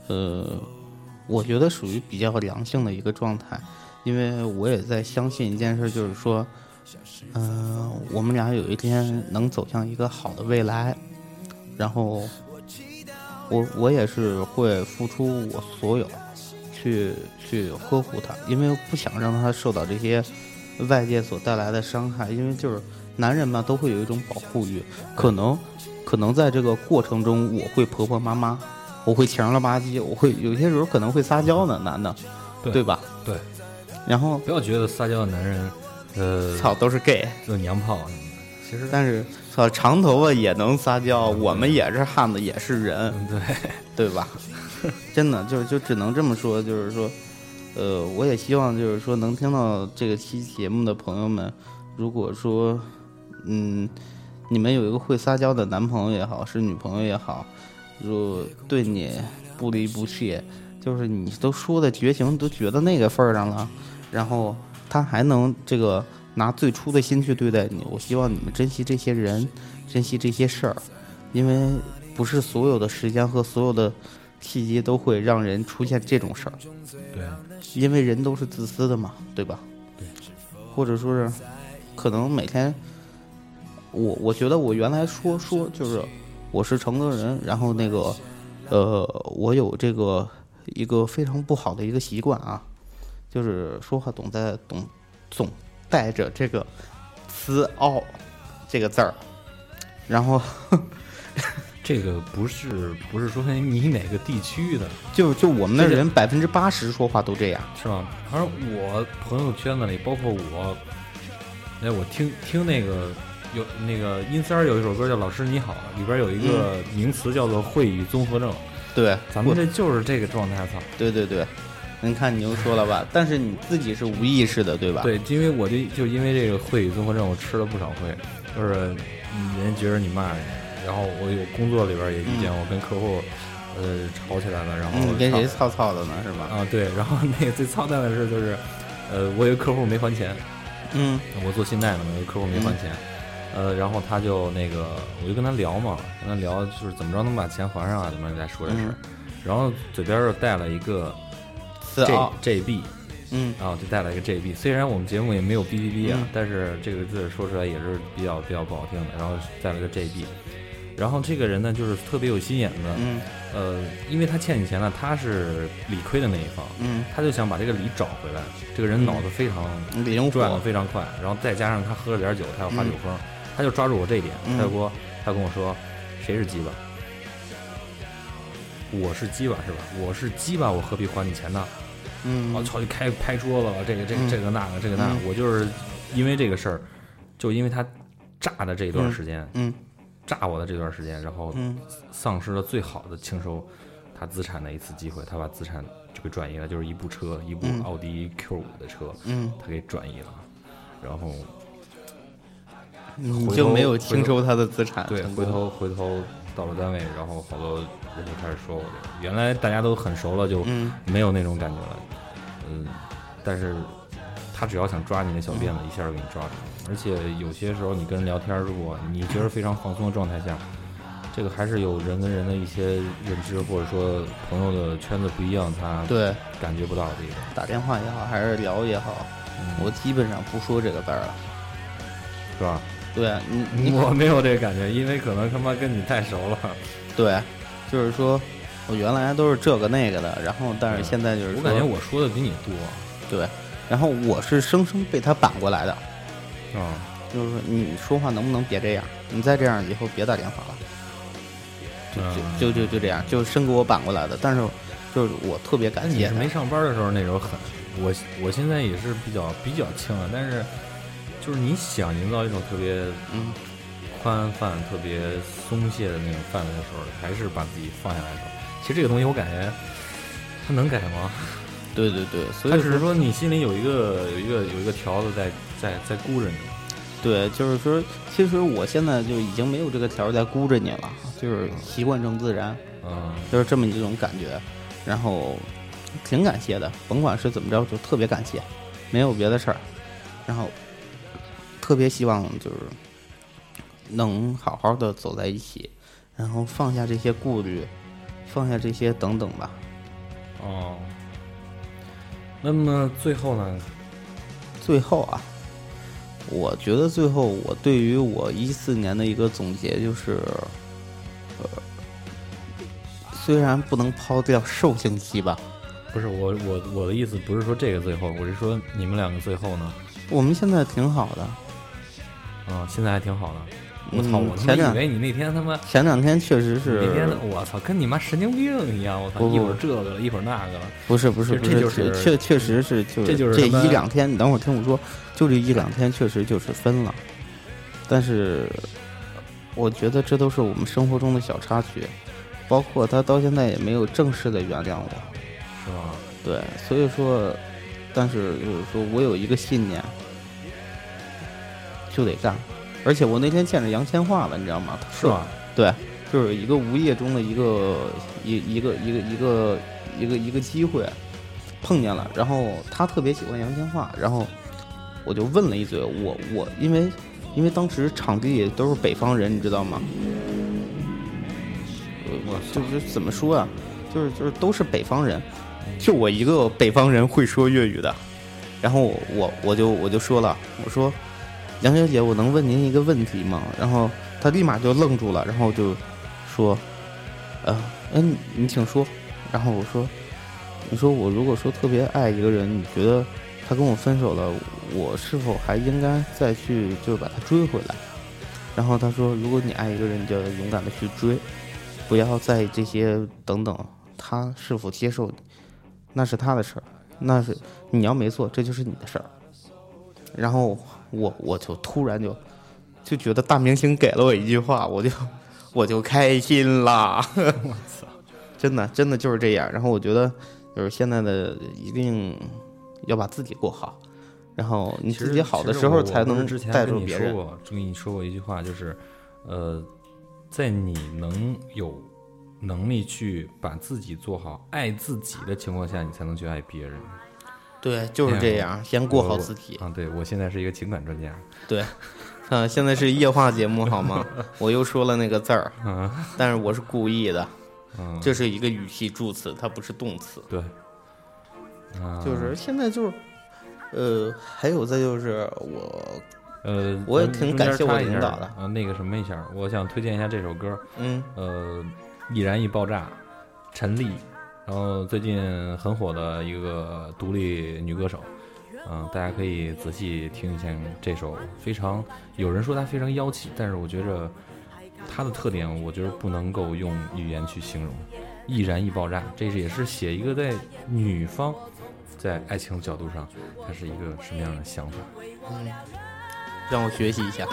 呃，我觉得属于比较良性的一个状态，因为我也在相信一件事，就是说，嗯、我们俩有一天能走向一个好的未来，然后我我也是会付出我所有。去去呵护他，因为不想让他受到这些外界所带来的伤害。因为就是男人嘛，都会有一种保护欲，可能可能在这个过程中，我会婆婆妈妈，我会强了吧唧，我会有些时候可能会撒娇呢，男的，对吧？对。然后不要觉得撒娇的男人，呃，操，都是 gay，就娘炮什么的。其实，但是操，长头发也能撒娇，我们也是汉子，也是人，嗯，对，对吧？真的就就只能这么说，就是说，呃，我也希望就是说能听到这个期节目的朋友们，如果说，嗯，你们有一个会撒娇的男朋友也好，是女朋友也好，如对你不离不弃，就是你都说的绝情，都觉得那个份儿上了，然后他还能这个拿最初的心去对待你，我希望你们珍惜这些人，珍惜这些事儿，因为不是所有的时间和所有的契机都会让人出现这种事儿，对，因为人都是自私的嘛，对吧？对，或者说是可能每天，我我觉得我原来说说就是我是承德人，然后那个呃，我有这个一个非常不好的一个习惯啊，就是说话总在总总带着这个“词傲”这个字儿，然后 这个不是不是说你哪个地区的，就就我们那这个人百分之八十说话都这样。是吧？反正我朋友圈子里，包括我，哎，我听听那个有那个阴三儿有一首歌叫《老师你好》，里边有一个名词叫做会语综合症，对，咱们这就是这个状态，操！对对对，你看你又说了吧，但是你自己是无意识的，对吧？，对，因为我就就因为这个会语综合症，我吃了不少亏，就是嗯人家觉得你骂人，然后我有工作里边也遇见我跟客户呃吵起来了，然后嗯，跟谁吵操操的呢？是吧？啊对，然后那个最操蛋的事就是呃我有个客户没还钱，嗯我做信贷的嘛，有个客户没还钱。呃，然后他就那个，我就跟他聊嘛，跟他聊就是怎么着能把钱还上啊，怎么再说这事儿。然后嘴边又带了一个四 J J B，嗯然后就带了一个 JB。虽然我们节目也没有 B B B 啊，嗯但是这个字说出来也是比较比较不好听的。然后带了个 JB，然后这个人呢就是特别有心眼子，嗯呃，因为他欠你钱了，他是理亏的那一方，嗯，他就想把这个理找回来。这个人脑子非常灵转的，非常快，然后再加上他喝了点酒，他要发酒疯，他就抓住我这一点，嗯他就说他跟我说谁是鸡巴？我是鸡巴是吧？我是鸡巴，我何必还你钱呢？嗯。我操，就开拍桌子了，这个这个嗯。这个那个这个那个，嗯。我就是因为这个事儿，就因为他炸的这段时间，嗯。炸我的这段时间，然后嗯。丧失了最好的清收他资产的一次机会，他把资产就给转移了，就是一部车，一部嗯。奥迪 Q 五的车，嗯，他给转移了，然后你就没有清收他的资产，对，回头回头到了单位，然后好多人就开始说我这个，原来大家都很熟了，就嗯。没有那种感觉了，嗯，但是他只要想抓你那小辫子，一下就给你抓住，而且有些时候你跟人聊天，如果你觉得非常放松的状态下。这个还是有人跟人的一些认知，或者说朋友的圈子不一样，他对感觉不到的地方。打电话也好，还是聊也好，我基本上不说这个字儿了。是吧？对你你我没有这个感觉，因为可能他妈跟你太熟了。对，就是说我原来都是这个那个的，然后但是现在就是我感觉我说的比你多。对，然后我是生生被他扳过来的，啊、就是说你说话能不能别这样？你再这样以后别打电话了。就就就就这样，就生给我扳过来的。但是就是我特别感谢他你是没上班的时候那种狠，我我现在也是比较比较轻了，但是就是你想营造一种特别嗯宽泛、特别松懈的那种氛围的时候，还是把自己放下来的时候。其实这个东西我感觉它能改吗？对对对，所以它只是说你心里有一个有一个有一个条子在在在箍着你。对，就是说，其实我现在就已经没有这个条儿在箍着你了，就是习惯成自然，嗯，就是这么一种感觉。然后挺感谢的，甭管是怎么着，就特别感谢，没有别的事儿。然后特别希望就是能好好的走在一起，然后放下这些顾虑，放下这些等等吧。哦。那么最后呢？最后啊，我觉得最后我对于我一四年的一个总结就是，呃，虽然不能抛掉兽性期吧，不是我我我的意思不是说这个最后，我是说你们两个最后呢？我们现在挺好的。啊、现在还挺好的。我嗯操！我他前两妈以为你那天他妈前两天确实是那天我操，跟你妈神经病一样！我操，一会儿这个了，一会儿那个了。不是不是不这这就是确确实是就是这这就是这一两天，你等会儿听我说，就这一两天确实就是分了，但是我觉得这都是我们生活中的小插曲，包括他到现在也没有正式的原谅我。是吧？对，所以说，但是就是说我有一个信念，就得干。而且我那天见着杨千嬅了，你知道吗？是吧？对，就是一个无意中的一个一一个一个一个一个一个机会碰见了，然后他特别喜欢杨千嬅，然后我就问了一嘴，我我因为因为当时场地也都是北方人，你知道吗？我就是怎么说啊，就是就是都是北方人，就我一个北方人会说粤语的，然后我我我就我就说了，我说杨小姐，我能问您一个问题吗？然后她立马就愣住了，然后就说，呃，嗯，你请说。然后我说，你说我如果说特别爱一个人，你觉得他跟我分手了，我是否还应该再去就是把他追回来？然后他说，如果你爱一个人，你就要勇敢的去追，不要在意这些等等，他是否接受你，那是他的事儿，那是你要没做，这就是你的事儿。然后我我就突然就就觉得大明星给了我一句话，我就我就开心啦。我操，真的真的就是这样。然后我觉得就是现在的一定要把自己过好，然后你自己好的时候才能不是之前带跟你说入别人。过，跟你说过一句话，就是，呃，在你能有能力去把自己做好、爱自己的情况下，你才能去爱别人。对，就是这样，先过好自己。啊！对我现在是一个情感专家。对，啊，现在是夜话节目好吗？我又说了那个字儿，啊，但是我是故意的。嗯，这是一个语气助词，它不是动词。对，嗯，就是现在就是，呃，还有再就是我，呃，我也挺感谢我领导的啊，那个什么一下，我想推荐一下这首歌，嗯呃，易燃易爆炸，陈粒，然后最近很火的一个独立女歌手，嗯、大家可以仔细听一下这首，非常有人说她非常妖气，但是我觉着她的特点，我觉得不能够用语言去形容，易燃易爆炸，这也是写一个在女方在爱情角度上，她是一个什么样的想法。让我学习一下。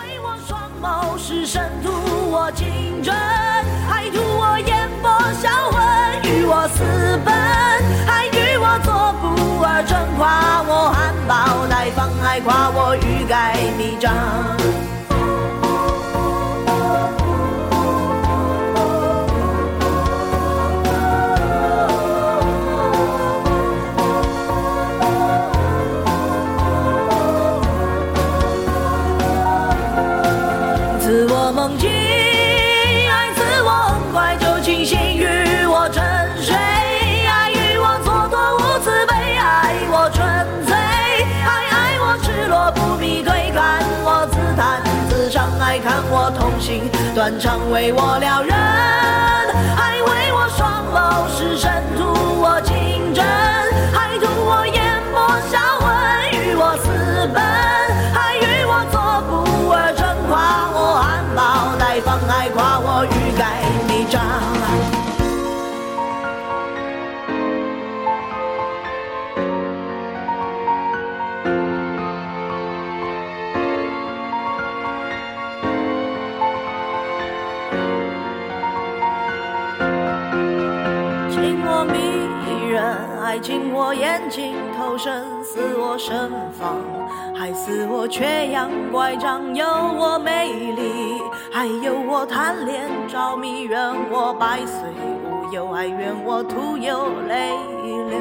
夸我含苞待放，还夸我欲盖弥彰。心断肠，为我撩人，爱为我双眸失神图我情真，爱情我眼睛投身，似我身房，还似我缺氧乖张，有我美丽，还有我贪恋着迷，愿我百岁无忧，还愿我徒有泪流。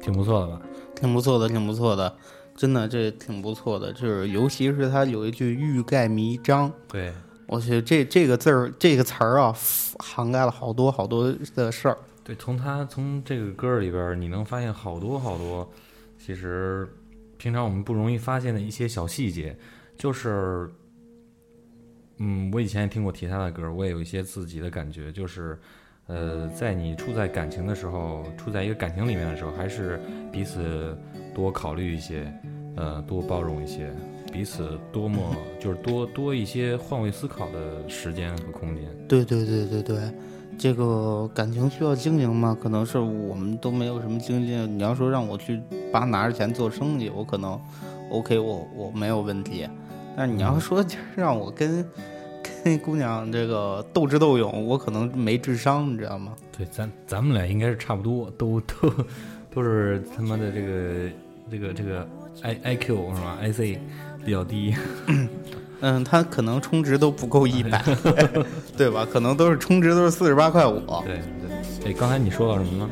挺不错的吧？挺不错的，挺不错的，真的这挺不错的。就是尤其是他有一句“欲盖弥彰对，”，我去，这这个字儿这个词儿啊，涵盖了好多好多的事儿。对，从他从这个歌儿里边儿，你能发现好多好多，其实平常我们不容易发现的一些小细节，就是，嗯，我以前也听过其他的歌儿，我也有一些自己的感觉，就是，呃，在你处在感情的时候，处在一个感情里面的时候，还是彼此多考虑一些，呃，多包容一些，彼此多么就是多多一些换位思考的时间和空间。对对对对对，这个感情需要经营嘛？可能是我们都没有什么经济。你要说让我去叭拿着钱做生意，我可能 OK，我我没有问题。但是你要说就是让我跟跟 姑娘这个斗智斗勇，我可能没智商，你知道吗？对，咱咱们俩应该是差不多，都都都是他妈的这个这个这个 I I Q 是吧？I C 比较低。嗯，他可能充值都不够一百，对吧？可能都是充值都是四十八块五，对对。哎，刚才你说到什么呢？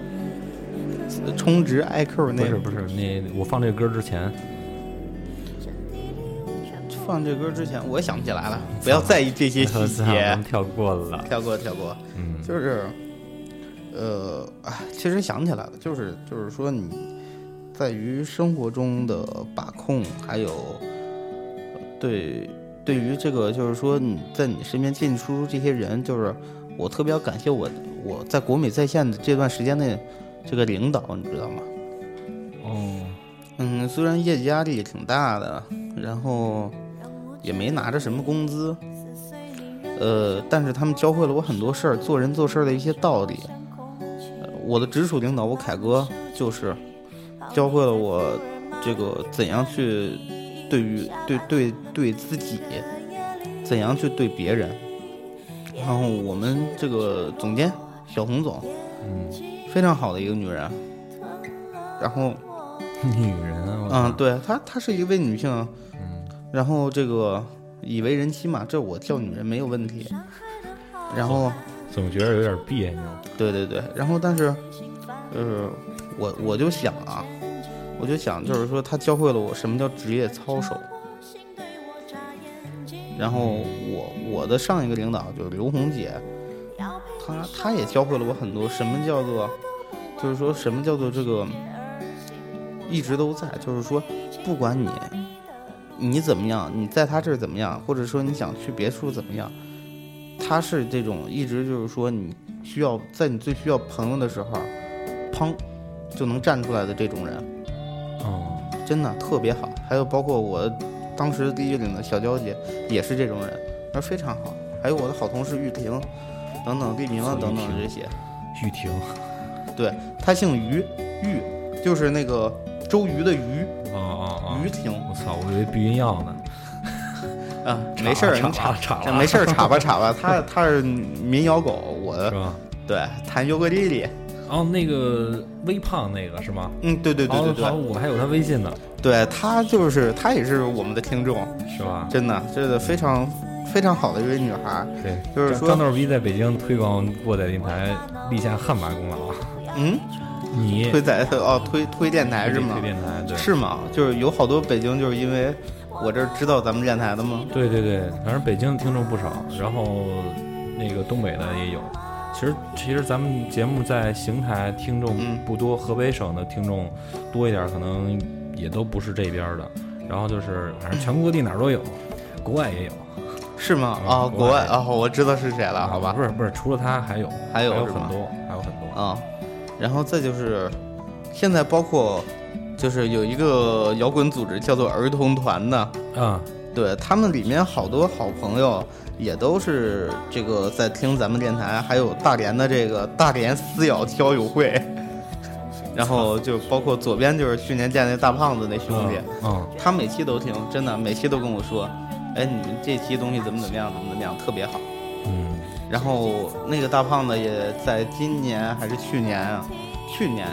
充值 IQ 那不是不是，那我放这个歌之前，放这歌之前，我也想不起来了。不要在意这些 细咱节，跳过了。跳过跳过。嗯，就是，呃，啊，其实想起来了，就是就是说你在于生活中的把控，还有呃对对于这个，就是说你在你身边进出这些人，就是我特别要感谢我我在国美在线的这段时间内这个领导，你知道吗？哦，嗯，虽然业绩压力也挺大的，然后也没拿着什么工资，呃，但是他们教会了我很多事儿，做人做事儿的一些道理。呃我的直属领导，我凯哥，就是教会了我这个怎样去对于对对对自己，怎样去对别人。然后我们这个总监小红总，嗯，非常好的一个女人。然后 女人啊，嗯，对她，她是一位女性，嗯然后这个以为人妻嘛，这我叫女人没有问题。然后，总觉得有点别扭。对对对，然后但是，呃，我我就想啊，我就想就是说，他教会了我什么叫职业操守。然后我我的上一个领导就是刘红姐，她她也教会了我很多什么叫做，就是说什么叫做这个一直都在，就是说不管你你怎么样，你在他这儿怎么样，或者说你想去别处怎么样，他是这种一直就是说你需要在你最需要朋友的时候，砰就能站出来的这种人。哦，真的特别好。还有包括我当时第一领的小娇姐也是这种人，那非常好。还有我的好同事玉婷，等等，丽明啊等等这些，玉婷，对他姓于，玉就是那个周瑜的瑜，啊啊啊，于婷我操，我以为避孕药呢。啊，没事儿，岔你插了岔了这没事儿，插吧插吧。他他是民谣狗，我是吧？对弹尤克里里，哦，那个微胖那个是吗？嗯，对对对对对，我还有他微信呢，对他就是他也是我们的听众，是吧？真的，这个非常非常好的一位女孩儿，对，就是说张张豆逼在北京推广过载电台立下汗马功劳啊！嗯，你推载哦推推电台是吗推？电台，对，是吗？就是有好多北京就是因为我这儿知道咱们电台的吗？对对对，反正北京的听众不少，然后那个东北的也有。其实其实咱们节目在邢台听众嗯不多，河北省的听众多一点，可能也都不是这边的。然后就是反正全国各地哪儿都有，国外也有。是吗？嗯啊，国外国外啊，我知道是谁了，好吧不？是不是，除了他还有还有很多，还有很多。啊，然后再就是现在包括就是有一个摇滚组织叫做儿童团的，啊，对他们里面好多好朋友也都是这个在听咱们电台，还有大连的这个大连撕咬交友会，然后就包括左边就是去年见那大胖子那兄弟，嗯，他每期都听，真的每期都跟我说，哎，你们这期东西怎么怎么样，怎么怎么样，特别好。嗯然后那个大胖子也在今年还是去年啊，去年，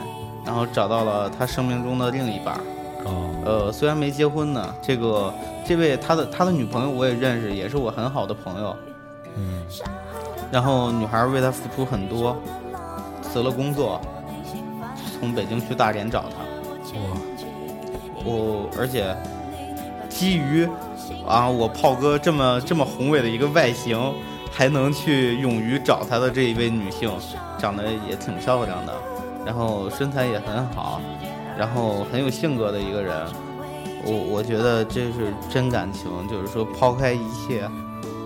然后找到了他生命中的另一半儿。哦，呃，虽然没结婚呢，这个这位他的他的女朋友我也认识，也是我很好的朋友。嗯然后女孩为他付出很多，辞了工作，从北京去大连找他。哇，我而且基于啊，我炮哥这么这么宏伟的一个外形，还能去勇于找他的这一位女性，长得也挺漂亮的，然后身材也很好，然后很有性格的一个人。我我觉得这是真感情，就是说抛开一切，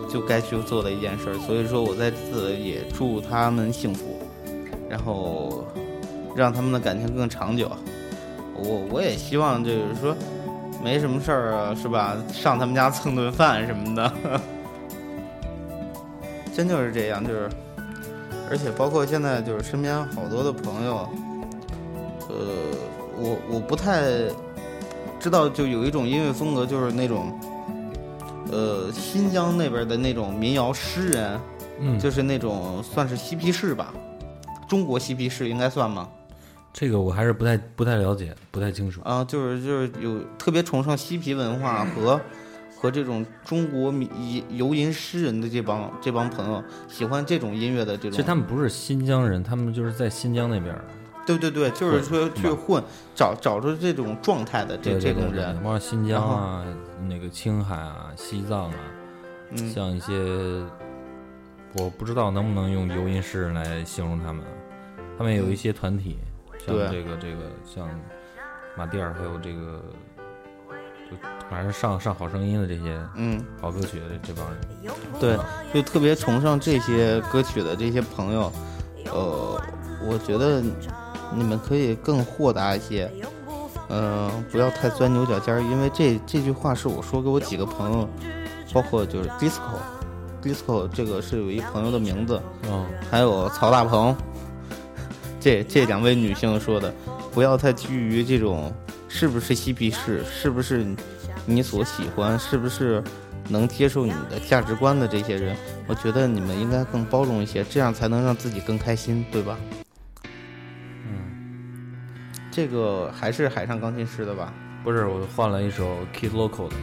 就该去做的一件事儿。所以说我在此也祝他们幸福，然后让他们的感情更长久。我我也希望就是说，没什么事儿啊，是吧？上他们家蹭顿饭什么的，真就是这样，就是，而且包括现在就是身边好多的朋友，呃，我我不太知道，就有一种音乐风格，就是那种，呃，新疆那边的那种民谣诗人，嗯，就是那种算是嬉皮士吧，中国嬉皮士应该算吗？这个我还是不太不太了解，不太清楚。啊，就是就是有特别崇尚嬉皮文化和和这种中国民游吟诗人的这帮这帮朋友，喜欢这种音乐的这种。其实他们不是新疆人，他们就是在新疆那边儿。对对对，就是说去混，找找出这种状态的这这种人包。括新疆啊、那个青海啊、西藏啊，嗯，像一些我不知道能不能用游吟诗人来形容他们。他们有一些团体，像这个这个像马蒂尔，还有这个就反正上上好声音的这些嗯，好歌曲的这帮人。对，就特别崇尚这些歌曲的这些朋友，呃，我觉得你们可以更豁达一些，嗯、不要太钻牛角尖儿，因为这这句话是我说给我几个朋友，包括就是 disco，disco 这个是有一朋友的名字，嗯，还有曹大鹏，这这两位女性说的，不要太拘于这种是不是嬉皮士，是不是你所喜欢，是不是能接受你的价值观的这些人，我觉得你们应该更包容一些，这样才能让自己更开心，对吧？嗯，这个还是海上钢琴师的吧？不是，我换了一首 Kid Local 的。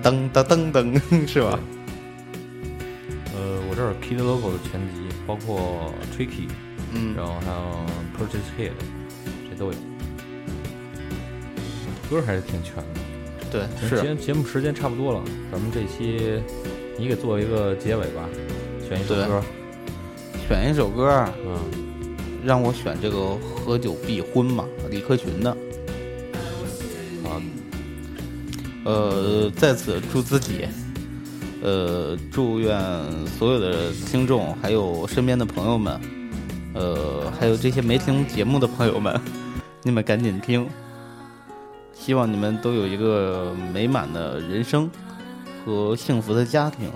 噔噔噔噔噔，是吧？呃，我这儿有 Kid Local 的全集，包括 Tricky，嗯然后还有 Purchase Hit，这都有。歌还是挺全的。对，是节节目时间差不多了，咱们这期你给做一个结尾吧，选一首歌，选一首歌儿，嗯，让我选这个《合久必婚》嘛，李克群的。啊，呃，在此祝自己，呃，祝愿所有的听众，还有身边的朋友们，呃，还有这些没听节目的朋友们，你们赶紧听。希望你们都有一个美满的人生和幸福的家庭。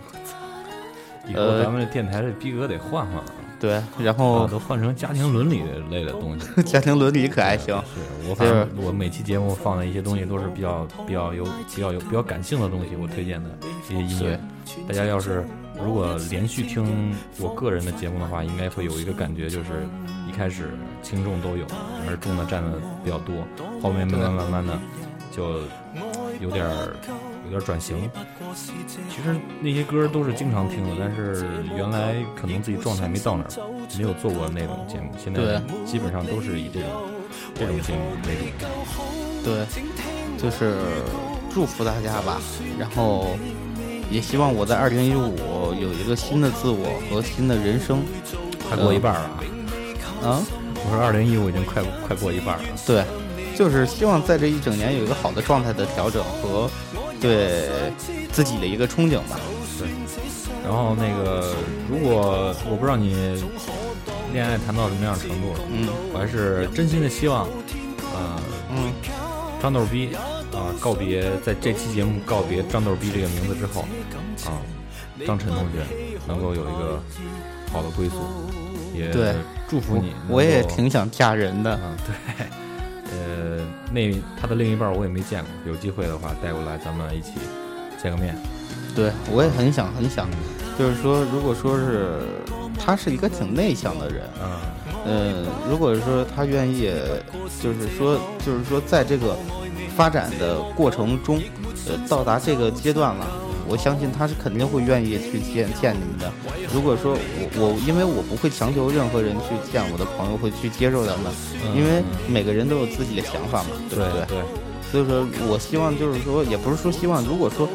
以后呃咱们这电台这逼格得换换了，对，然啊，后都换成家庭伦理类的东西。家庭伦理可还行。是我反正我每期节目放的一些东西都是比较比较有比较有比较感性的东西，我推荐的这些音乐。大家要是如果连续听我个人的节目的话，应该会有一个感觉，就是一开始轻重都有，而重的占的比较多，后面慢慢慢慢的就有点儿有点儿转型。其实那些歌都是经常听的，但是原来可能自己状态没到那儿，没有做过那种节目，现在基本上都是以这种这种节目为主。对，就是祝福大家吧。然后也希望我在二零一五有一个新的自我和新的人生。快过一半了啊！啊，我说二零一五已经快快过一半了。对，就是希望在这一整年有一个好的状态的调整和对自己的一个憧憬吧。对然后那个，如果我不知道你恋爱谈到什么样的程度了，嗯我还是真心的希望，呃，嗯，张豆逼啊、告别在这期节目告别张豆逼这个名字之后，啊、张晨同学能够有一个好的归宿，也对祝福你。我也挺想嫁人的。啊，对，呃，那他的另一半我也没见过，有机会的话带过来，咱们一起见个面。对，我也很想很想，就是说，如果说是他是一个挺内向的人，啊、嗯，如果说他愿意，就是说，就是说，在这个发展的过程中，呃，到达这个阶段了，我相信他是肯定会愿意去见见你们的。如果说我我，因为我不会强求任何人去见我的朋友，会去接受他们，因为每个人都有自己的想法嘛，对不对？对，所以说我希望就是说，也不是说希望，如果说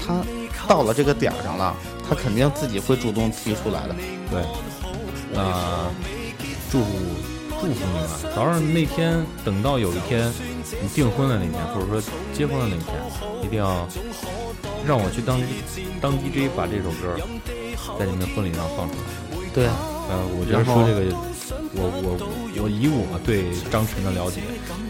他到了这个点儿上了，他肯定自己会主动提出来的。对，那祝福祝福你们，早上那天等到有一天你订婚的那天，或者说结婚的那天，一定要让我去当当 DJ，把这首歌在你们的婚礼上放出来。对，呃，我觉得说这个，我我我以我对张晨的了解，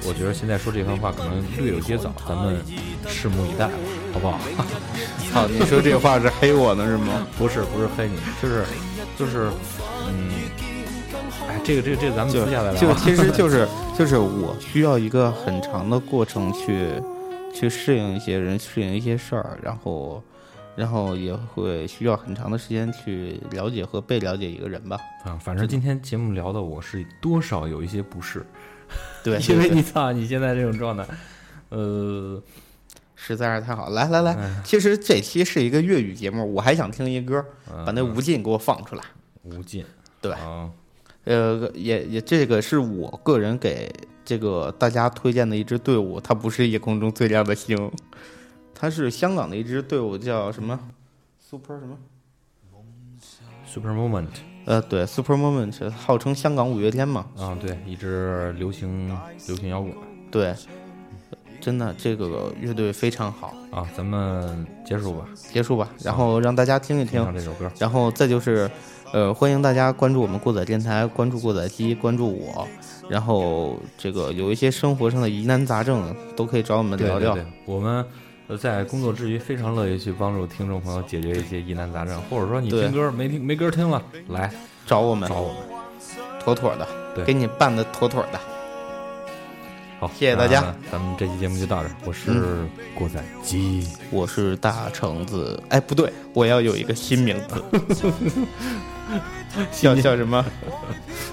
我觉得现在说这番话可能略有些早，咱们拭目以待吧，好不好？操，你说这话是黑我呢是吗？不是不是黑你，就是就是，嗯，哎，这个这个这个咱们就私下来聊 就。其实就是就是我需要一个很长的过程去去适应一些人，适应一些事儿，然后然后也会需要很长的时间去了解和被了解一个人吧。啊，反正今天节目聊的我是多少有一些不适，对，因为你操你现在这种状态，呃，实在是太好。来来来哎，其实这期是一个粤语节目，我还想听一歌，把那嗯无尽给我放出来。无尽，对啊，呃，也也这个是我个人给这个大家推荐的一支队伍，它不是夜空中最亮的星，它是香港的一支队伍，叫什么？Super 什么？Super Moment 呃，对，Super Moment，号称香港五月天嘛。啊，对，一支流行流行摇滚对，真的这个乐队非常好。啊，咱们结束吧，结束吧，然后让大家听一听听，这首歌，然后再就是，呃，欢迎大家关注我们过载电台，关注过载机，关注我，然后这个有一些生活上的疑难杂症都可以找我们聊聊。对对对，我们呃在工作之余非常乐意去帮助听众朋友解决一些疑难杂症，或者说你听歌没听没歌听了，来找我们找我们。妥妥的，对给你办的妥妥的。好，谢谢大家。咱们这期节目就到这儿，我是嗯。过载机。我是大橙子，哎，不对，我要有一个新名字，叫叫什么？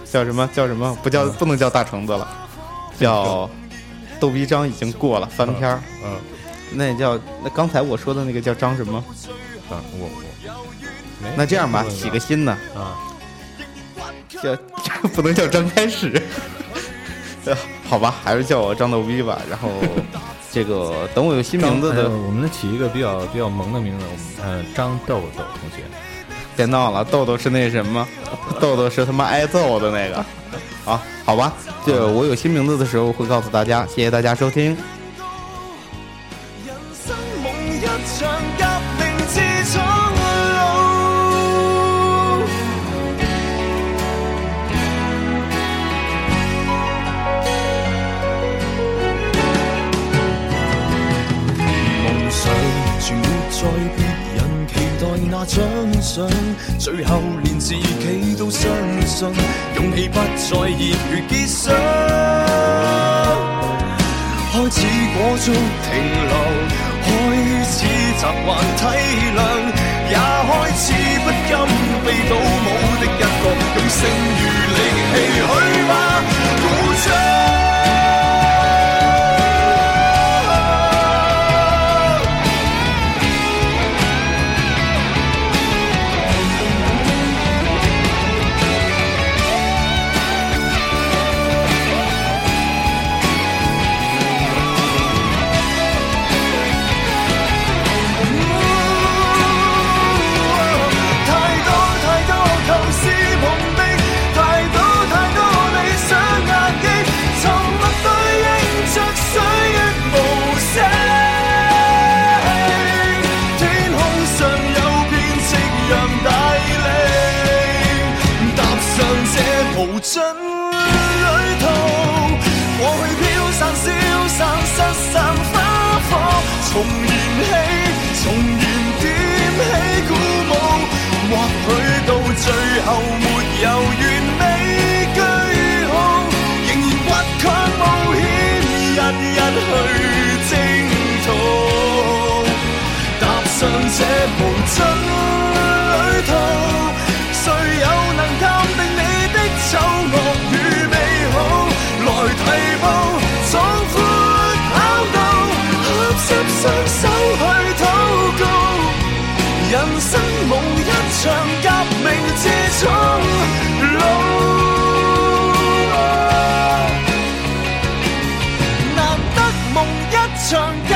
叫什么？叫什么？不叫不能叫大橙子了，叫逗逼张已经过了翻篇儿，嗯，那叫那刚才我说的那个叫张什么？啊，我我。那这样吧，起个新的，啊，叫 不能叫张开始，呃 好吧，还是叫我张逗逼吧。然后 这个等我有新名字的，我们起一个比较比较萌的名字，我们呃，张豆豆同学。别闹了，豆豆是那什么，豆豆是他妈挨揍的那个。啊，好吧，就我有新名字的时候会告诉大家，谢谢大家收听。待那獎賞，最後連自己都相信，勇氣不再熱血結霜。開始裹足停留，開始習慣體諒，也開始不甘被倒舞的一角，用剩餘力氣去重燃起重燃点起鼓舞或许到最后没有完美句号仍然倔强冒险一一去征討踏上这無盡旅途谁又能鉴定你的丑恶双手去祷告，人生梦一场革命，这种路难得梦一场。